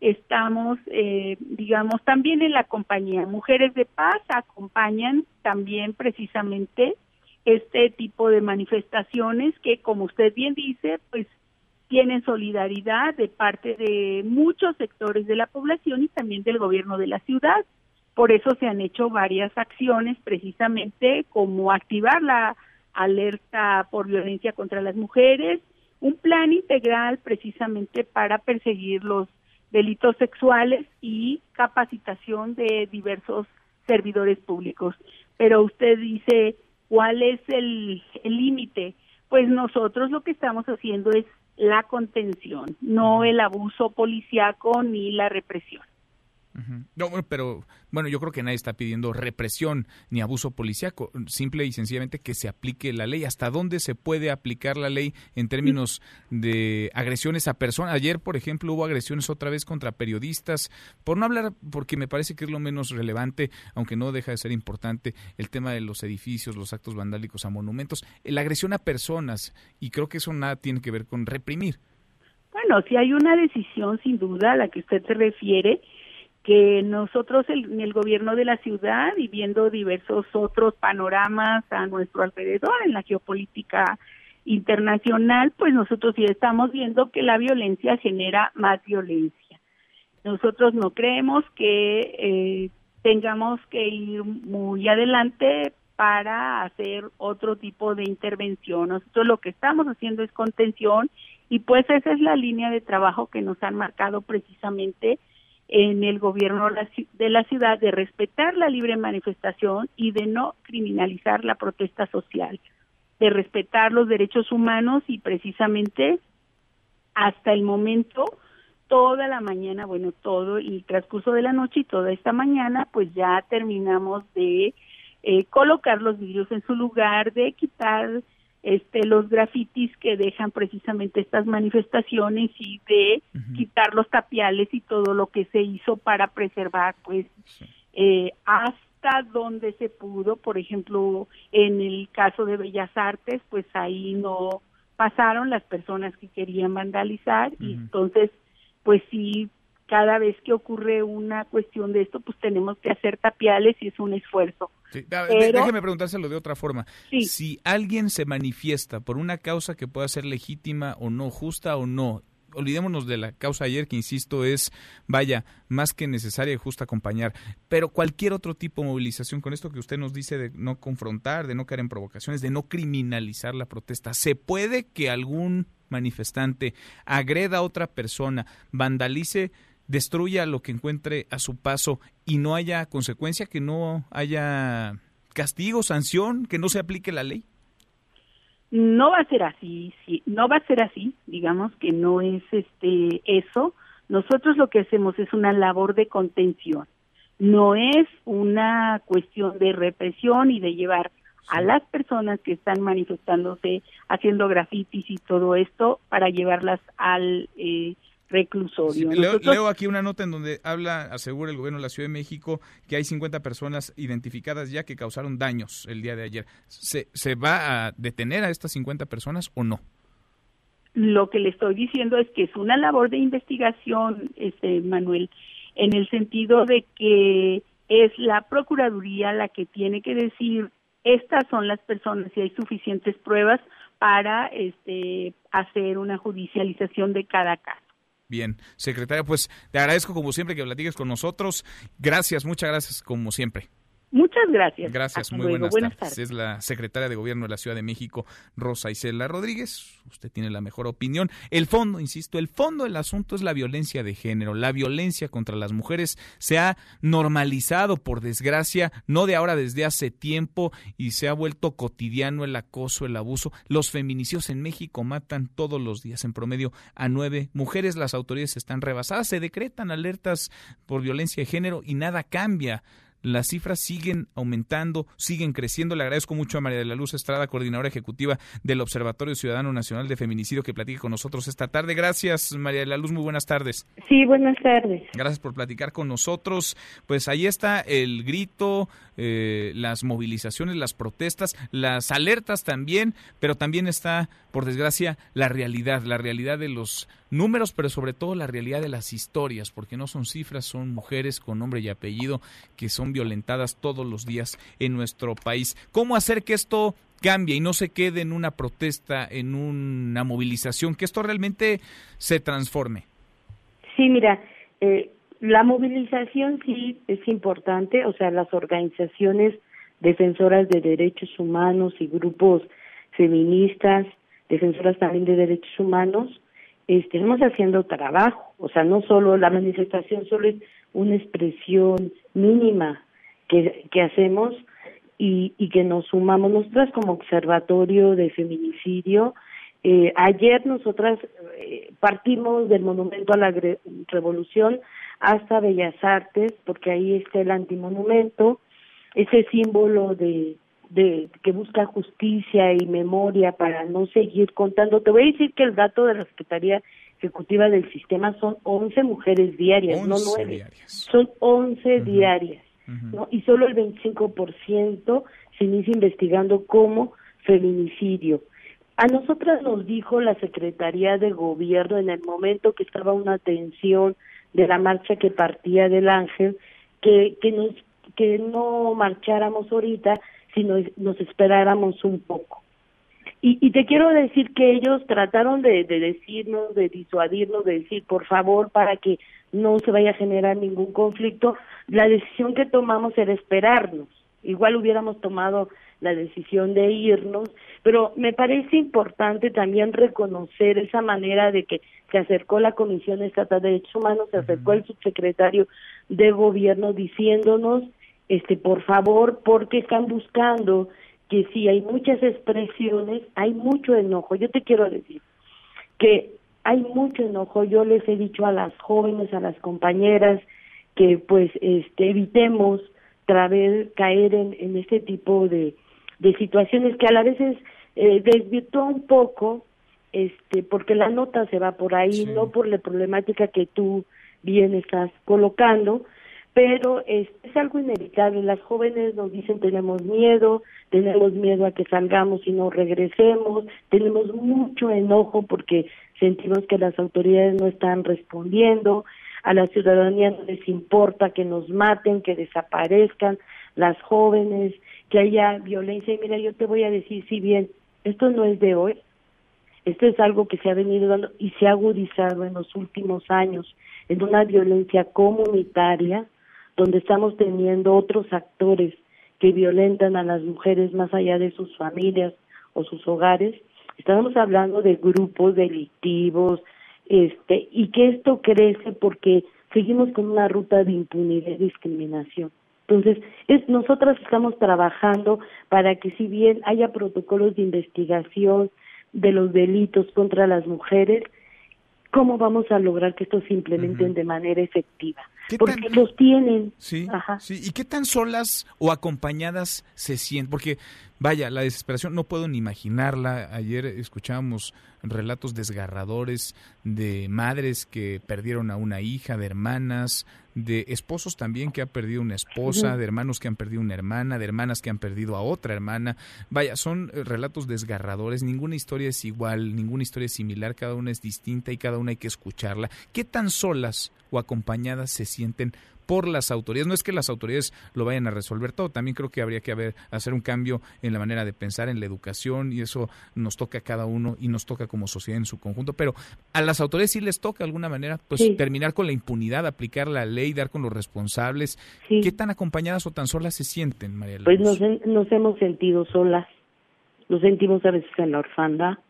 estamos, eh, digamos, también en la compañía. Mujeres de Paz acompañan también precisamente este tipo de manifestaciones que, como usted bien dice, pues tienen solidaridad de parte de muchos sectores de la población y también del gobierno de la ciudad. Por eso se han hecho varias acciones precisamente como activar la alerta por violencia contra las mujeres, un plan integral precisamente para perseguir los delitos sexuales y capacitación de diversos servidores públicos. Pero usted dice, ¿cuál es el límite? Pues nosotros lo que estamos haciendo es la contención, no el abuso policiaco ni la represión. No, pero bueno, yo creo que nadie está pidiendo represión ni abuso policíaco, simple y sencillamente que se aplique la ley. ¿Hasta dónde se puede aplicar la ley en términos de agresiones a personas? Ayer, por ejemplo, hubo agresiones otra vez contra periodistas, por no hablar, porque me parece que es lo menos relevante, aunque no deja de ser importante, el tema de los edificios, los actos vandálicos a monumentos, la agresión a personas, y creo que eso nada tiene que ver con reprimir. Bueno, si hay una decisión sin duda a la que usted se refiere, que nosotros en el gobierno de la ciudad y viendo diversos otros panoramas a nuestro alrededor en la geopolítica internacional, pues nosotros sí estamos viendo que la violencia genera más violencia. Nosotros no creemos que eh, tengamos que ir muy adelante para hacer otro tipo de intervención. Nosotros lo que estamos haciendo es contención y pues esa es la línea de trabajo que nos han marcado precisamente en el gobierno de la ciudad de respetar la libre manifestación y de no criminalizar la protesta social, de respetar los derechos humanos y precisamente hasta el momento toda la mañana, bueno, todo el transcurso de la noche y toda esta mañana, pues ya terminamos de eh, colocar los vidrios en su lugar, de quitar este los grafitis que dejan precisamente estas manifestaciones y de quitar los tapiales y todo lo que se hizo para preservar pues eh, hasta donde se pudo, por ejemplo, en el caso de Bellas Artes, pues ahí no pasaron las personas que querían vandalizar y entonces, pues sí, cada vez que ocurre una cuestión de esto, pues tenemos que hacer tapiales y es un esfuerzo. Déjeme preguntárselo de otra forma. Si alguien se manifiesta por una causa que pueda ser legítima o no, justa o no, olvidémonos de la causa ayer, que insisto es, vaya, más que necesaria y justa acompañar, pero cualquier otro tipo de movilización, con esto que usted nos dice de no confrontar, de no caer en provocaciones, de no criminalizar la protesta, ¿se puede que algún manifestante agreda a otra persona, vandalice, destruya lo que encuentre a su paso y no haya consecuencia, que no haya castigo, sanción, que no se aplique la ley? no va a ser así, sí, no va a ser así, digamos que no es este eso. Nosotros lo que hacemos es una labor de contención. No es una cuestión de represión y de llevar a las personas que están manifestándose, haciendo grafitis y todo esto para llevarlas al eh, reclusorio. leo, aquí una nota en donde habla, asegura el gobierno de la Ciudad de México que hay 50 personas identificadas ya que causaron daños el día de ayer. ¿Se, se va a detener a estas 50 personas o no? Lo que le estoy diciendo es que es una labor de investigación, este Manuel, en el sentido de que es la Procuraduría la que tiene que decir estas son las personas y hay suficientes pruebas para este hacer una judicialización de cada caso. Bien, secretaria, pues te agradezco como siempre que platiques con nosotros. Gracias, muchas gracias como siempre. Muchas gracias. Gracias, muy buenas, tardes. Es la secretaria de Gobierno de la Ciudad de México, Rosa Isela Rodríguez. Usted tiene la mejor opinión. El fondo, insisto, el fondo del asunto es la violencia de género. La violencia contra las mujeres se ha normalizado, por desgracia, no de ahora, desde hace tiempo, y se ha vuelto cotidiano el acoso, el abuso. Los feminicidios en México matan todos los días, en promedio, a nueve mujeres. Las autoridades están rebasadas, se decretan alertas por violencia de género y nada cambia las cifras siguen aumentando, siguen creciendo. Le agradezco mucho a María de la Luz Estrada, coordinadora ejecutiva del Observatorio Ciudadano Nacional de Feminicidio, que platique con nosotros esta tarde. Gracias, María de la Luz, muy buenas tardes. Sí, buenas tardes. Gracias por platicar con nosotros. Pues ahí está el grito, eh, las movilizaciones, las protestas, las alertas también, pero también está, por desgracia, la realidad, la realidad de los números, pero sobre todo la realidad de las historias, porque no son cifras, son mujeres con nombre y apellido que son violentadas todos los días en nuestro país. ¿Cómo hacer que esto cambie y no se quede en una protesta, en una movilización, que esto realmente se transforme? Sí, mira, eh, la movilización sí es importante, o sea, las organizaciones defensoras de derechos humanos y grupos feministas, defensoras también de derechos humanos, estemos haciendo trabajo, o sea, no solo la manifestación solo es una expresión mínima que, que hacemos y, y que nos sumamos nosotras como observatorio de feminicidio. Eh, ayer nosotras eh, partimos del monumento a la revolución hasta Bellas Artes, porque ahí está el antimonumento, ese símbolo de, de que busca justicia y memoria para no seguir contando. Te voy a decir que el dato de la Secretaría Ejecutiva del Sistema son 11 mujeres diarias, no 9. Son 11 diarias, ¿no? Y solo el 25% se inicia investigando como feminicidio. A nosotras nos dijo la Secretaría de Gobierno en el momento que estaba una tensión de la marcha que partía del Ángel que que nos que no marcháramos ahorita sino nos esperáramos un poco. Y, y te quiero decir que ellos trataron de, de decirnos, de disuadirnos, de decir, por favor, para que no se vaya a generar ningún conflicto, la decisión que tomamos era esperarnos. Igual hubiéramos tomado la decisión de irnos, pero me parece importante también reconocer esa manera de que se acercó la Comisión Estatal de Derechos Humanos, se acercó el subsecretario de Gobierno diciéndonos este por favor porque están buscando que si hay muchas expresiones hay mucho enojo. Yo te quiero decir que hay mucho enojo. Yo les he dicho a las jóvenes a las compañeras que pues este evitemos traer caer en, en este tipo de de situaciones que a la veces eh, desvirtúa un poco este porque la nota se va por ahí no por la problemática que tú bien estás colocando pero es, es algo inevitable. Las jóvenes nos dicen tenemos miedo, tenemos miedo a que salgamos y no regresemos, tenemos mucho enojo porque sentimos que las autoridades no están respondiendo, a la ciudadanía no les importa que nos maten, que desaparezcan las jóvenes, que haya violencia. Y mira, yo te voy a decir, si bien esto no es de hoy, esto es algo que se ha venido dando y se ha agudizado en los últimos años en una violencia comunitaria donde estamos teniendo otros actores que violentan a las mujeres más allá de sus familias o sus hogares. Estamos hablando de grupos delictivos, este, y que esto crece porque seguimos con una ruta de impunidad y discriminación. Entonces, es, nosotras estamos trabajando para que si bien haya protocolos de investigación de los delitos contra las mujeres, ¿cómo vamos a lograr que esto se implementen de manera efectiva? Porque los tienen. Sí, sí. ¿Y qué tan solas o acompañadas se sienten? Porque, vaya, la desesperación no puedo ni imaginarla. Ayer escuchábamos relatos desgarradores de madres que perdieron a una hija, de hermanas, de esposos también que han perdido una esposa, de hermanos que han perdido una hermana, de hermanas que han perdido a otra hermana. Vaya, son eh, relatos desgarradores, ninguna historia es igual, ninguna historia es similar, cada una es distinta y cada una hay que escucharla. ¿Qué tan solas o acompañadas se sienten por las autoridades. No es que las autoridades lo vayan a resolver todo, también creo que habría que haber, hacer un cambio en la manera de pensar en la educación y eso nos toca a cada uno y nos toca como sociedad en su conjunto, pero a las autoridades sí les toca de alguna manera pues terminar con la impunidad, aplicar la ley, dar con los responsables. ¿Qué tan acompañadas o tan solas se sienten, María Pues nos, nos hemos sentido solas, nos sentimos a veces en la orfanda,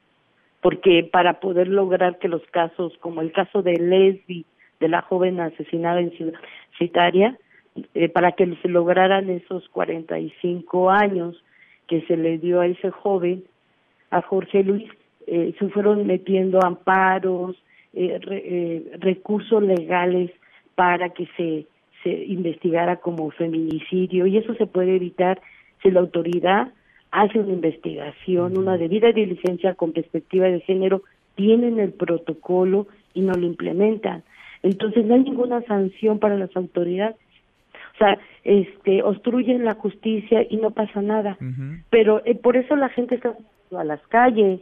porque para poder lograr que los casos, como el caso de Lesbi, de la joven asesinada en Ciudad Citaria, eh, para que se lograran esos 45 años que se le dio a ese joven, a Jorge Luis, eh, se fueron metiendo amparos, eh, recursos legales para que se, se investigara como feminicidio y eso se puede evitar si la autoridad hace una investigación, una debida diligencia con perspectiva de género, tienen el protocolo y no lo implementan. Entonces no hay ninguna sanción para las autoridades. O sea, este, obstruyen la justicia y no pasa nada. Pero eh, por eso la gente está a las calles.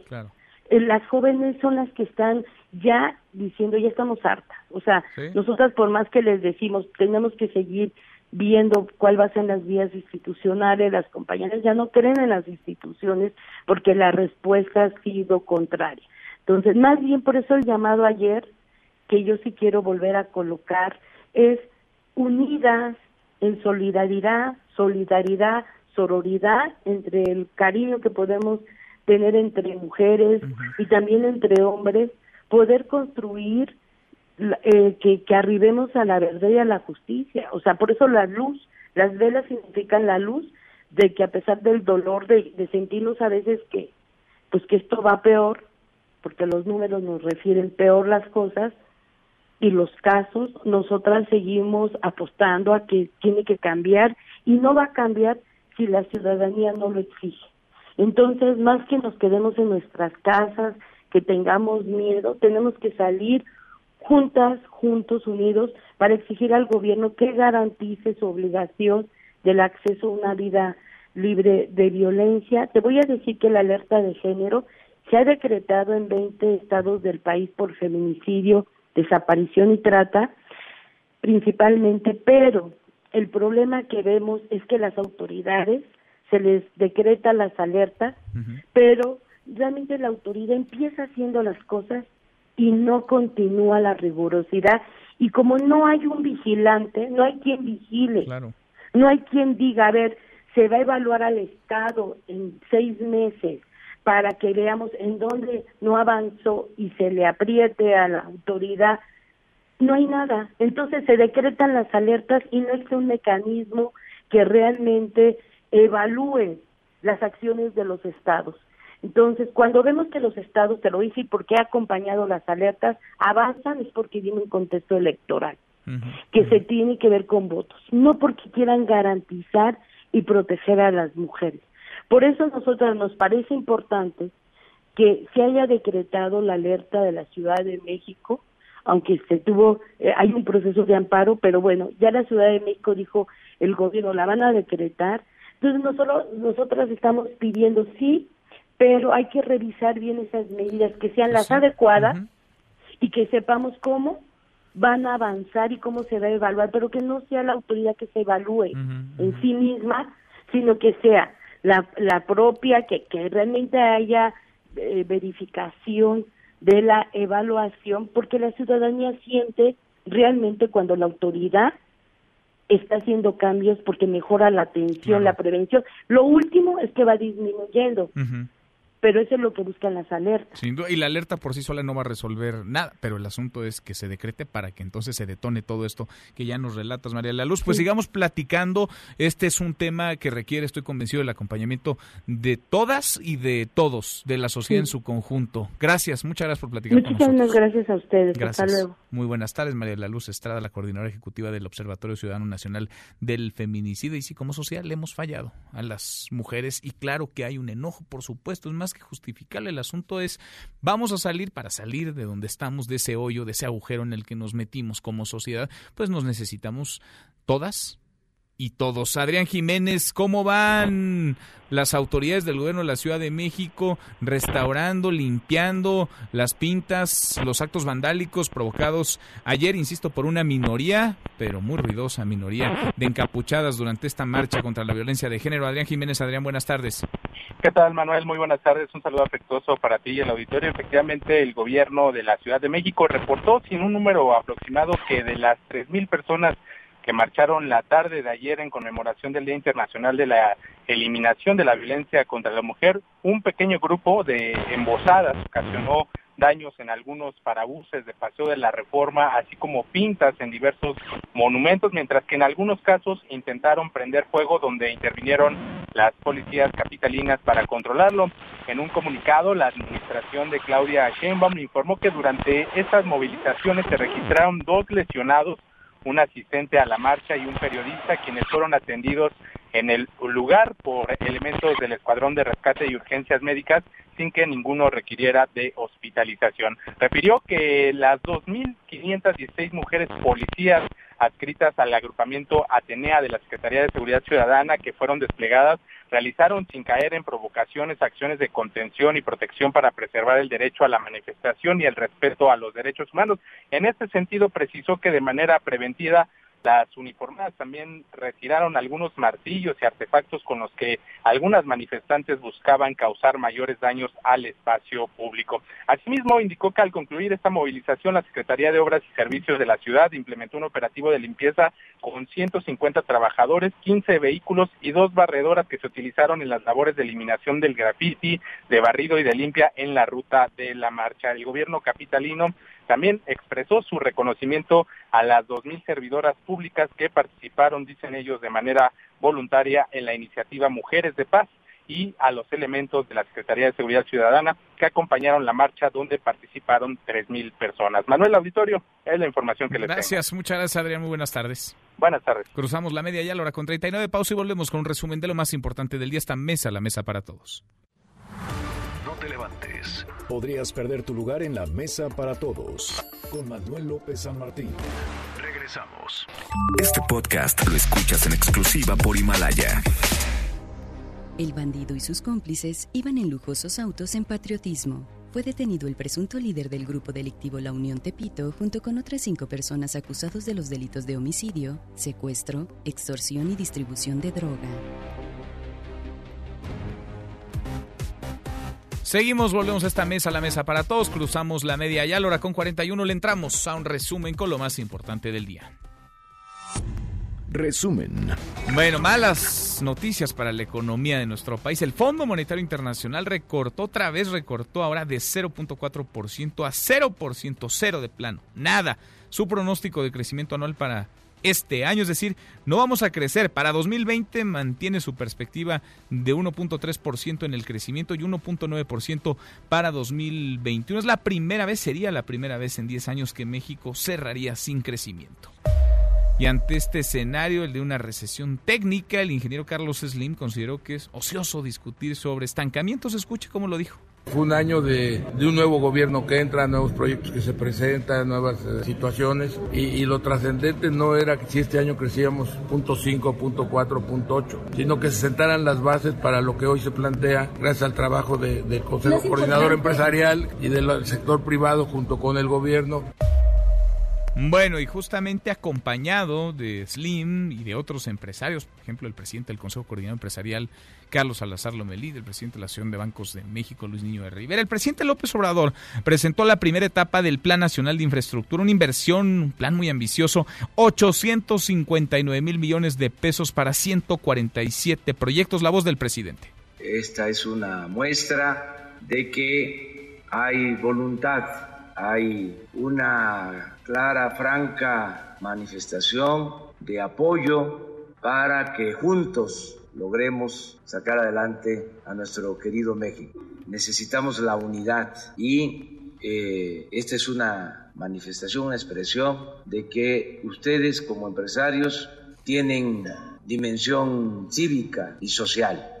Eh, las jóvenes son las que están ya diciendo, ya estamos hartas. O sea, nosotras por más que les decimos, tenemos que seguir viendo cuál va a ser las vías institucionales, las compañeras ya no creen en las instituciones porque la respuesta ha sido contraria. Entonces, más bien por eso el llamado ayer que yo sí quiero volver a colocar es unidas en solidaridad, solidaridad, sororidad entre el cariño que podemos tener entre mujeres y también entre hombres, poder construir eh, que, que arribemos a la verdad y a la justicia. O sea, por eso la luz, las velas significan la luz de que a pesar del dolor de, de sentirnos a veces que, pues que esto va peor, porque los números nos refieren peor las cosas, y los casos, nosotras seguimos apostando a que tiene que cambiar y no va a cambiar si la ciudadanía no lo exige. Entonces, más que nos quedemos en nuestras casas, que tengamos miedo, tenemos que salir juntas, juntos, unidos, para exigir al gobierno que garantice su obligación del acceso a una vida libre de violencia. Te voy a decir que la alerta de género se ha decretado en 20 estados del país por feminicidio desaparición y trata principalmente, pero el problema que vemos es que las autoridades se les decreta las alertas, pero realmente la autoridad empieza haciendo las cosas y no continúa la rigurosidad. Y como no hay un vigilante, no hay quien vigile, no hay quien diga, a ver, se va a evaluar al Estado en seis meses, para que veamos en dónde no avanzó y se le apriete a la autoridad, no hay nada. Entonces se decretan las alertas y no es un mecanismo que realmente evalúe las acciones de los estados. Entonces, cuando vemos que los estados, te lo dije, porque ha acompañado las alertas, avanzan es porque viene un contexto electoral, que se tiene que ver con votos, no porque quieran garantizar y proteger a las mujeres. Por eso a nosotros nos parece importante que se haya decretado la alerta de la Ciudad de México aunque se tuvo, eh, hay un proceso de amparo, pero bueno, ya la Ciudad de México dijo, el gobierno la van a decretar. Entonces nosotros, nosotras estamos pidiendo sí, pero hay que revisar bien esas medidas, que sean las adecuadas y que sepamos cómo van a avanzar y cómo se va a evaluar, pero que no sea la autoridad que se evalúe en sí misma, sino que sea la, la propia, que, que realmente haya eh, verificación de la evaluación, porque la ciudadanía siente realmente cuando la autoridad está haciendo cambios porque mejora la atención, la prevención. Lo último es que va disminuyendo pero eso es lo que buscan las alertas. y la alerta por sí sola no va a resolver nada, pero el asunto es que se decrete para que entonces se detone todo esto que ya nos relatas, María La Luz. Pues sigamos platicando. Este es un tema que requiere, estoy convencido, el acompañamiento de todas y de todos, de la sociedad en su conjunto. Gracias, muchas gracias por platicar Muchísimas gracias a ustedes. Gracias. Hasta luego. Muy buenas tardes, María La Luz Estrada, la coordinadora ejecutiva del Observatorio Ciudadano Nacional del Feminicidio. Y sí, como sociedad le hemos fallado a las mujeres y claro que hay un enojo, por supuesto, es más que justificarle. El asunto es, vamos a salir para salir de donde estamos, de ese hoyo, de ese agujero en el que nos metimos como sociedad, pues nos necesitamos todas y todos. Adrián Jiménez, ¿cómo van las autoridades del gobierno de la Ciudad de México restaurando, limpiando las pintas, los actos vandálicos provocados ayer, insisto, por una minoría, pero muy ruidosa minoría de encapuchadas durante esta marcha contra la violencia de género? Adrián Jiménez, Adrián, buenas tardes. ¿Qué tal, Manuel? Muy buenas tardes. Un saludo afectuoso para ti y el auditorio. Efectivamente, el gobierno de la Ciudad de México reportó sin un número aproximado que de las 3.000 personas que marcharon la tarde de ayer en conmemoración del Día Internacional de la Eliminación de la Violencia contra la Mujer, un pequeño grupo de embosadas ocasionó daños en algunos parabuses de Paseo de la Reforma, así como pintas en diversos monumentos, mientras que en algunos casos intentaron prender fuego donde intervinieron las policías capitalinas para controlarlo. En un comunicado, la administración de Claudia Sheinbaum informó que durante estas movilizaciones se registraron dos lesionados un asistente a la marcha y un periodista quienes fueron atendidos en el lugar por elementos del Escuadrón de Rescate y Urgencias Médicas sin que ninguno requiriera de hospitalización. Refirió que las 2.516 mujeres policías adscritas al agrupamiento Atenea de la Secretaría de Seguridad Ciudadana que fueron desplegadas realizaron sin caer en provocaciones acciones de contención y protección para preservar el derecho a la manifestación y el respeto a los derechos humanos. En este sentido, precisó que de manera preventiva las uniformadas también retiraron algunos martillos y artefactos con los que algunas manifestantes buscaban causar mayores daños al espacio público. Asimismo, indicó que al concluir esta movilización, la Secretaría de Obras y Servicios de la ciudad implementó un operativo de limpieza con 150 trabajadores, 15 vehículos y dos barredoras que se utilizaron en las labores de eliminación del grafiti, de barrido y de limpia en la ruta de la marcha. El gobierno capitalino también expresó su reconocimiento a las 2.000 servidoras públicas que participaron, dicen ellos, de manera voluntaria en la iniciativa Mujeres de Paz y a los elementos de la Secretaría de Seguridad Ciudadana que acompañaron la marcha donde participaron 3.000 personas. Manuel Auditorio, es la información que les Gracias, muchas gracias Adrián, muy buenas tardes. Buenas tardes. Cruzamos la media ya a la hora con 39 pausa y volvemos con un resumen de lo más importante del día, esta mesa, la mesa para todos. Te levantes. Podrías perder tu lugar en la mesa para todos. Con Manuel López San Martín. Regresamos. Este podcast lo escuchas en exclusiva por Himalaya. El bandido y sus cómplices iban en lujosos autos en patriotismo. Fue detenido el presunto líder del grupo delictivo La Unión Tepito junto con otras cinco personas acusados de los delitos de homicidio, secuestro, extorsión y distribución de droga. Seguimos, volvemos a esta mesa, la mesa para todos, cruzamos la media y a la hora con 41 le entramos a un resumen con lo más importante del día. Resumen. Bueno, malas noticias para la economía de nuestro país. El Fondo Monetario Internacional recortó otra vez, recortó ahora de 0.4% a 0%, cero de plano, nada. Su pronóstico de crecimiento anual para este año, es decir, no vamos a crecer. Para 2020 mantiene su perspectiva de 1.3% en el crecimiento y 1.9% para 2021. Es la primera vez, sería la primera vez en 10 años que México cerraría sin crecimiento. Y ante este escenario, el de una recesión técnica, el ingeniero Carlos Slim consideró que es ocioso discutir sobre estancamientos. Escuche cómo lo dijo. Fue un año de, un nuevo gobierno que entra, nuevos proyectos que se presentan, nuevas eh, situaciones y, lo trascendente no era que si este año crecíamos punto .5, punto .4, punto .8, sino que se sentaran las bases para lo que hoy se plantea gracias al trabajo del Consejo Coordinador Empresarial y del sector privado junto con el gobierno. Bueno, y justamente acompañado de Slim y de otros empresarios, por ejemplo, el presidente del Consejo Coordinador Empresarial, Carlos Salazar Lomelí, el presidente de la Asociación de Bancos de México, Luis Niño de Rivera. El presidente López Obrador presentó la primera etapa del Plan Nacional de Infraestructura, una inversión, un plan muy ambicioso, 859 mil millones de pesos para 147 proyectos. La voz del presidente. Esta es una muestra de que hay voluntad, hay una clara, franca manifestación de apoyo para que juntos logremos sacar adelante a nuestro querido México. Necesitamos la unidad y eh, esta es una manifestación, una expresión de que ustedes como empresarios tienen dimensión cívica y social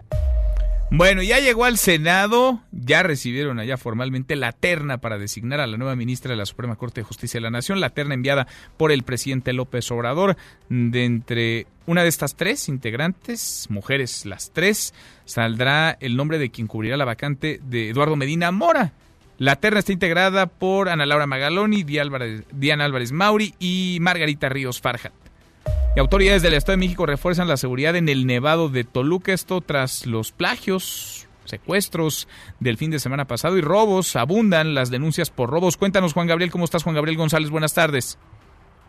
bueno, ya llegó al Senado, ya recibieron allá formalmente la terna para designar a la nueva ministra de la Suprema Corte de Justicia de la Nación, la terna enviada por el presidente López Obrador. De entre una de estas tres integrantes, mujeres las tres, saldrá el nombre de quien cubrirá la vacante de Eduardo Medina Mora. La terna está integrada por Ana Laura Magaloni, Diana Álvarez Mauri y Margarita Ríos Farjat. Y autoridades del Estado de México refuerzan la seguridad en el Nevado de Toluca, esto tras los plagios, secuestros del fin de semana pasado y robos. Abundan las denuncias por robos. Cuéntanos, Juan Gabriel, ¿cómo estás, Juan Gabriel González? Buenas tardes.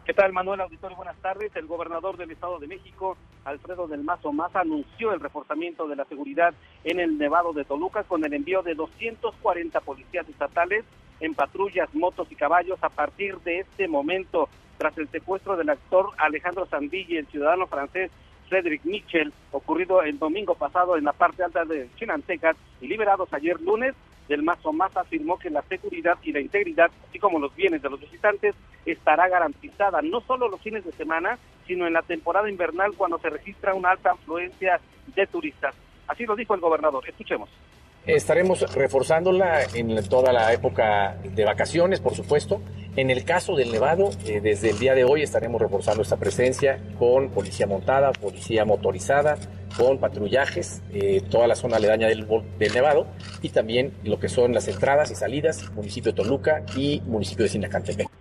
¿Qué tal, Manuel Auditorio? Buenas tardes. El gobernador del Estado de México, Alfredo del Mazo Maza, anunció el reforzamiento de la seguridad en el Nevado de Toluca con el envío de 240 policías estatales en patrullas, motos y caballos a partir de este momento tras el secuestro del actor Alejandro Sandilli, el ciudadano francés Frederick Mitchell, ocurrido el domingo pasado en la parte alta de Chinantecas y liberados ayer lunes, del Mazo Más afirmó que la seguridad y la integridad, así como los bienes de los visitantes, estará garantizada no solo los fines de semana, sino en la temporada invernal cuando se registra una alta afluencia de turistas. Así lo dijo el gobernador. Escuchemos. Estaremos reforzándola en toda la época de vacaciones, por supuesto. En el caso del Nevado, eh, desde el día de hoy estaremos reforzando esta presencia con policía montada, policía motorizada, con patrullajes, eh, toda la zona aledaña del, del, Nevado y también lo que son las entradas y salidas, municipio de Toluca y municipio de Sinacantepec.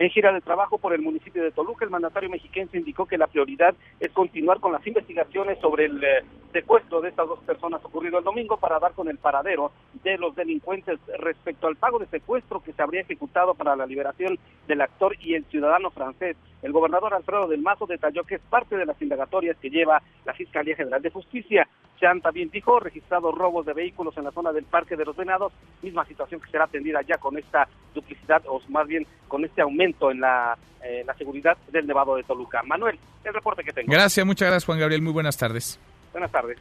En gira de trabajo por el municipio de Toluca, el mandatario mexiquense indicó que la prioridad es continuar con las investigaciones sobre el eh, secuestro de estas dos personas ocurrido el domingo para dar con el paradero de los delincuentes respecto al pago de secuestro que se habría ejecutado para la liberación del actor y el ciudadano francés. El gobernador Alfredo del Mazo detalló que es parte de las indagatorias que lleva la Fiscalía General de Justicia. Chan también dijo registrados robos de vehículos en la zona del Parque de los Venados, misma situación que será atendida ya con esta duplicidad o más bien con este aumento en la, eh, la seguridad del Nevado de Toluca. Manuel, el reporte que tengo. Gracias, muchas gracias Juan Gabriel, muy buenas tardes. Buenas tardes.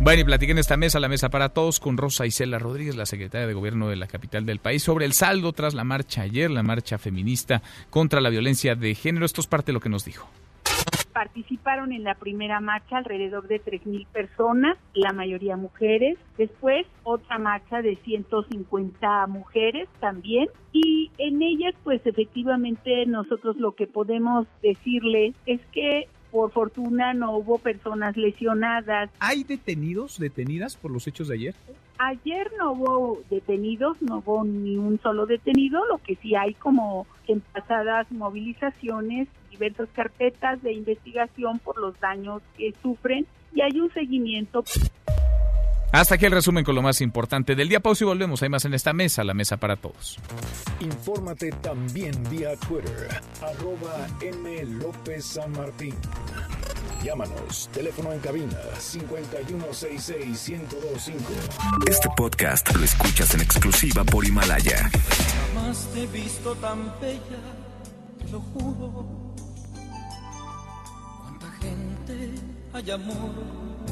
Bueno, y platiquen esta mesa, la mesa para todos, con Rosa Isela Rodríguez, la secretaria de Gobierno de la capital del país, sobre el saldo tras la marcha ayer, la marcha feminista contra la violencia de género. Esto es parte de lo que nos dijo. Participaron en la primera marcha alrededor de 3.000 personas, la mayoría mujeres. Después otra marcha de 150 mujeres también. Y en ellas, pues efectivamente nosotros lo que podemos decirle es que por fortuna no hubo personas lesionadas. ¿Hay detenidos, detenidas por los hechos de ayer? Ayer no hubo detenidos, no hubo ni un solo detenido, lo que sí hay como en pasadas movilizaciones, diversas carpetas de investigación por los daños que sufren y hay un seguimiento. Hasta aquí el resumen con lo más importante del día. Pausa y volvemos. Hay más en esta mesa, la mesa para todos. Infórmate también vía Twitter, arroba M. López San Martín. Llámanos, teléfono en cabina 5166-1025. Este podcast lo escuchas en exclusiva por Himalaya. Jamás te he visto tan bella, te lo juro. Cuánta gente hay amor,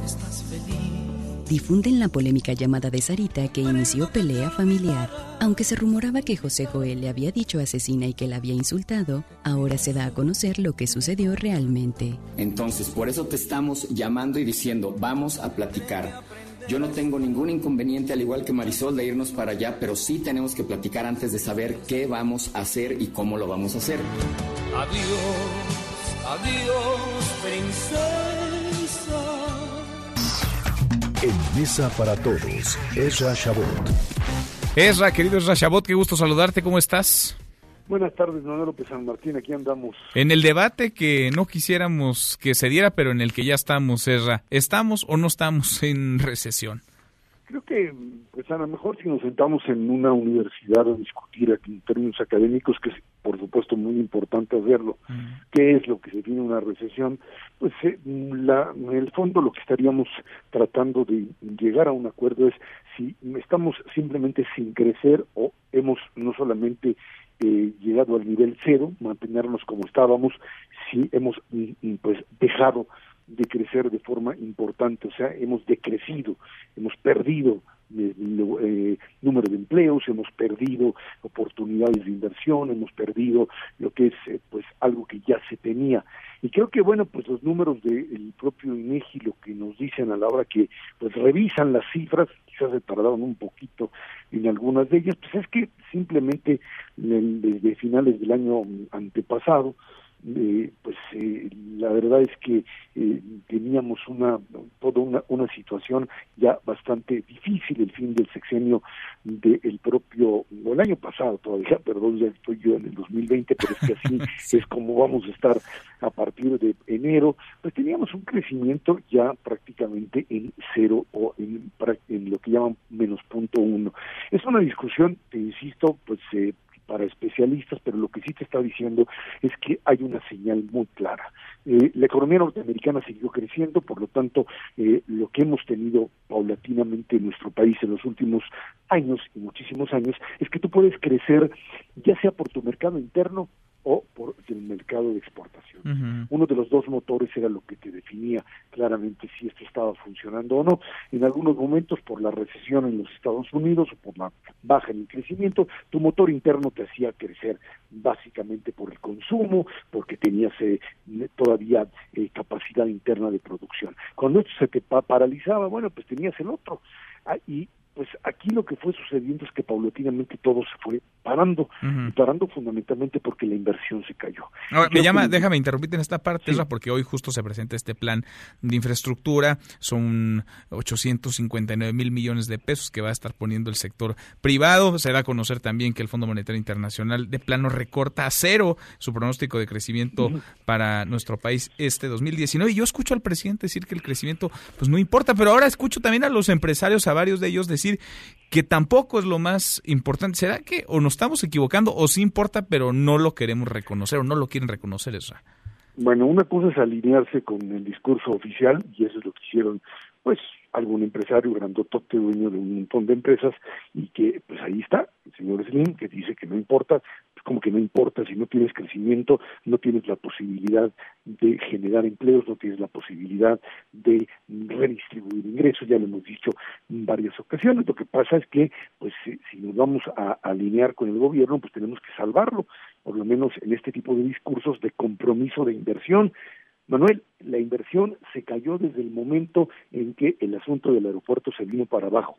estás feliz difunden la polémica llamada de Sarita que inició pelea familiar. Aunque se rumoraba que José Joel le había dicho asesina y que la había insultado, ahora se da a conocer lo que sucedió realmente. Entonces, por eso te estamos llamando y diciendo, vamos a platicar. Yo no tengo ningún inconveniente, al igual que Marisol, de irnos para allá, pero sí tenemos que platicar antes de saber qué vamos a hacer y cómo lo vamos a hacer. Adiós, adiós, princesa. En Mesa para Todos, Ezra Shabot. Ezra, querido Ezra Shabot, qué gusto saludarte, ¿cómo estás? Buenas tardes, Manuel López San Martín, aquí andamos. En el debate que no quisiéramos que se diera, pero en el que ya estamos, Ezra, ¿estamos o no estamos en recesión? Creo que, pues a lo mejor si nos sentamos en una universidad a discutir aquí en términos académicos, que es por supuesto muy importante hacerlo, qué es lo que se define una recesión, pues eh, la, en el fondo lo que estaríamos tratando de llegar a un acuerdo es si estamos simplemente sin crecer o hemos no solamente eh, llegado al nivel cero, mantenernos como estábamos, si hemos mm, mm, pues dejado de crecer de forma importante, o sea, hemos decrecido, hemos perdido eh, eh, número de empleos, hemos perdido oportunidades de inversión, hemos perdido lo que es eh, pues algo que ya se tenía. Y creo que bueno, pues los números del propio INEGI lo que nos dicen a la hora que pues revisan las cifras, quizás se tardaron un poquito en algunas de ellas, pues es que simplemente desde finales del año antepasado eh, pues eh, la verdad es que eh, teníamos una toda una, una situación ya bastante difícil el fin del sexenio del propio o el año pasado todavía perdón ya estoy yo en el 2020 pero es que así es como vamos a estar a partir de enero pues teníamos un crecimiento ya prácticamente en cero o en, en lo que llaman menos punto uno. Es una discusión te insisto pues eh, para especialistas, pero lo que sí te está diciendo es que hay una señal muy clara. Eh, la economía norteamericana siguió creciendo, por lo tanto, eh, lo que hemos tenido paulatinamente en nuestro país en los últimos años y muchísimos años es que tú puedes crecer ya sea por tu mercado interno o por el mercado de exportación. Uno de los dos motores era lo que te definía claramente si esto estaba funcionando o no. En algunos momentos, por la recesión en los Estados Unidos o por la baja en el crecimiento, tu motor interno te hacía crecer básicamente por el consumo, porque tenías eh, todavía eh, capacidad interna de producción. Cuando esto se te paralizaba, bueno, pues tenías el otro. Ah, y pues aquí lo que fue sucediendo es que paulatinamente todo se fue parando, y parando fundamentalmente porque la inversión se cayó. me llama, déjame interrumpirte en esta parte, porque hoy justo se presenta este plan de infraestructura, son 859 mil millones de pesos que va a estar poniendo el sector privado, se da a conocer también que el Fondo Monetario Internacional de plano recorta a cero su pronóstico de crecimiento para nuestro país este 2019, y yo escucho al presidente decir que el crecimiento pues no importa, pero ahora escucho también a los empresarios, a varios de ellos decir que tampoco es lo más importante. ¿Será que o nos estamos equivocando o sí importa, pero no lo queremos reconocer o no lo quieren reconocer eso? Bueno, una cosa es alinearse con el discurso oficial y eso es lo que hicieron, pues, algún empresario grandotote dueño de un montón de empresas y que, pues ahí está, el señor Slim, que dice que no importa, como que no importa si no tienes crecimiento, no tienes la posibilidad de generar empleos, no tienes la posibilidad de redistribuir ingresos, ya lo hemos dicho en varias ocasiones. Lo que pasa es que, pues, si, nos vamos a, alinear con el gobierno, pues tenemos que salvarlo, por lo menos en este tipo de discursos de compromiso de inversión. Manuel, la inversión se cayó desde el momento en que el asunto del aeropuerto se vino para abajo.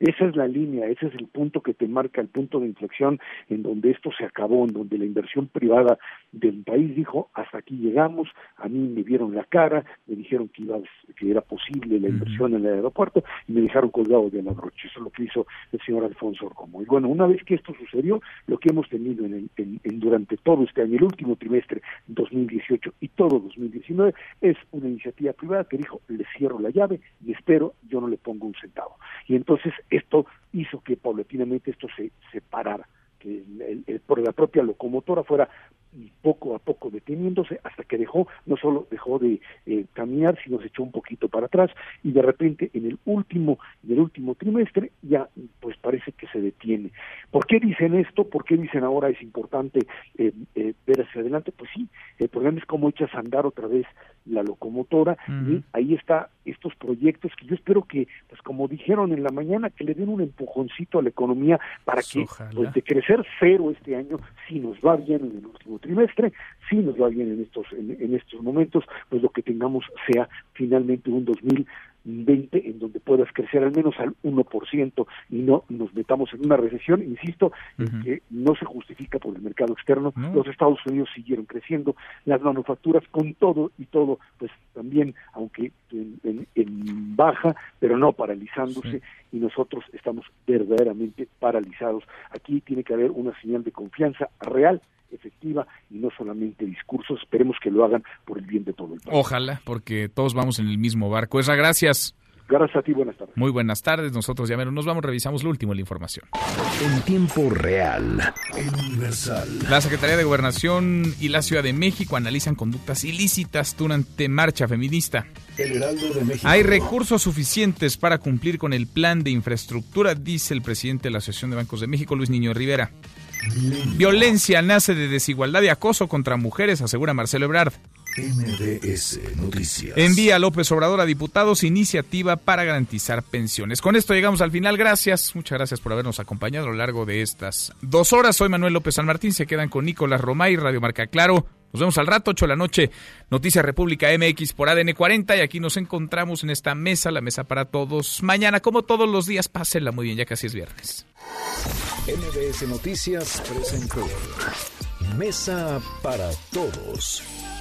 Esa es la línea, ese es el punto que te marca el punto de inflexión en donde esto se acabó, en donde la inversión privada del país dijo hasta aquí llegamos, a mí me vieron la cara, me dijeron que iba que era posible la inversión en el aeropuerto y me dejaron colgado de la broche. Eso es lo que hizo el señor Alfonso Orcomo. Y bueno, una vez que esto sucedió, lo que hemos tenido en, en durante todo este año, el último trimestre 2018 y todo 2019 es una iniciativa privada que dijo le cierro la llave y espero yo no le pongo un centavo. Y entonces esto hizo que paulatinamente esto se separara, que el, la propia locomotora fuera poco a poco deteniéndose hasta que dejó, no solo dejó de eh, caminar, sino se echó un poquito para atrás y de repente en el último, en el último trimestre ya pues parece que se detiene. ¿Por qué dicen esto? ¿Por qué dicen ahora es importante eh, eh, ver hacia adelante? Pues sí, el problema es cómo echas a andar otra vez la locomotora y ahí está estos proyectos que yo espero que, pues como dijeron en la mañana, que le den un empujoncito a la economía para que pues de crecer cero este año, si nos va bien en el último trimestre, si nos va bien en estos, en, estos momentos, pues lo que tengamos sea finalmente un 2000 20 en donde puedas crecer al menos al 1% y no nos metamos en una recesión, insisto, que no se justifica por el mercado externo. Los Estados Unidos siguieron creciendo, las manufacturas con todo y todo, pues también, aunque en, baja, pero no paralizándose, y nosotros estamos verdaderamente paralizados. Aquí tiene que haber una señal de confianza real efectiva y no solamente discursos. Esperemos que lo hagan por el bien de todo el país. Ojalá, porque todos vamos en el mismo barco. Esa gracias. Gracias a ti, buenas tardes. Muy buenas tardes. Nosotros ya nos vamos, revisamos lo último de la información. En tiempo real, universal. La Secretaría de Gobernación y la Ciudad de México analizan conductas ilícitas durante marcha feminista. El Heraldo de México. Hay recursos suficientes para cumplir con el plan de infraestructura, dice el presidente de la Asociación de Bancos de México, Luis Niño Rivera. Violencia nace de desigualdad y acoso contra mujeres, asegura Marcelo Ebrard. MBS Noticias. Envía López Obrador a diputados iniciativa para garantizar pensiones. Con esto llegamos al final. Gracias, muchas gracias por habernos acompañado a lo largo de estas dos horas. Soy Manuel López San Martín. Se quedan con Nicolás Romay, Radio Marca Claro. Nos vemos al rato, 8 de la noche, Noticias República MX por ADN 40 y aquí nos encontramos en esta mesa, la mesa para todos. Mañana, como todos los días, pásenla muy bien, ya casi es viernes. MBS Noticias presentó Mesa para Todos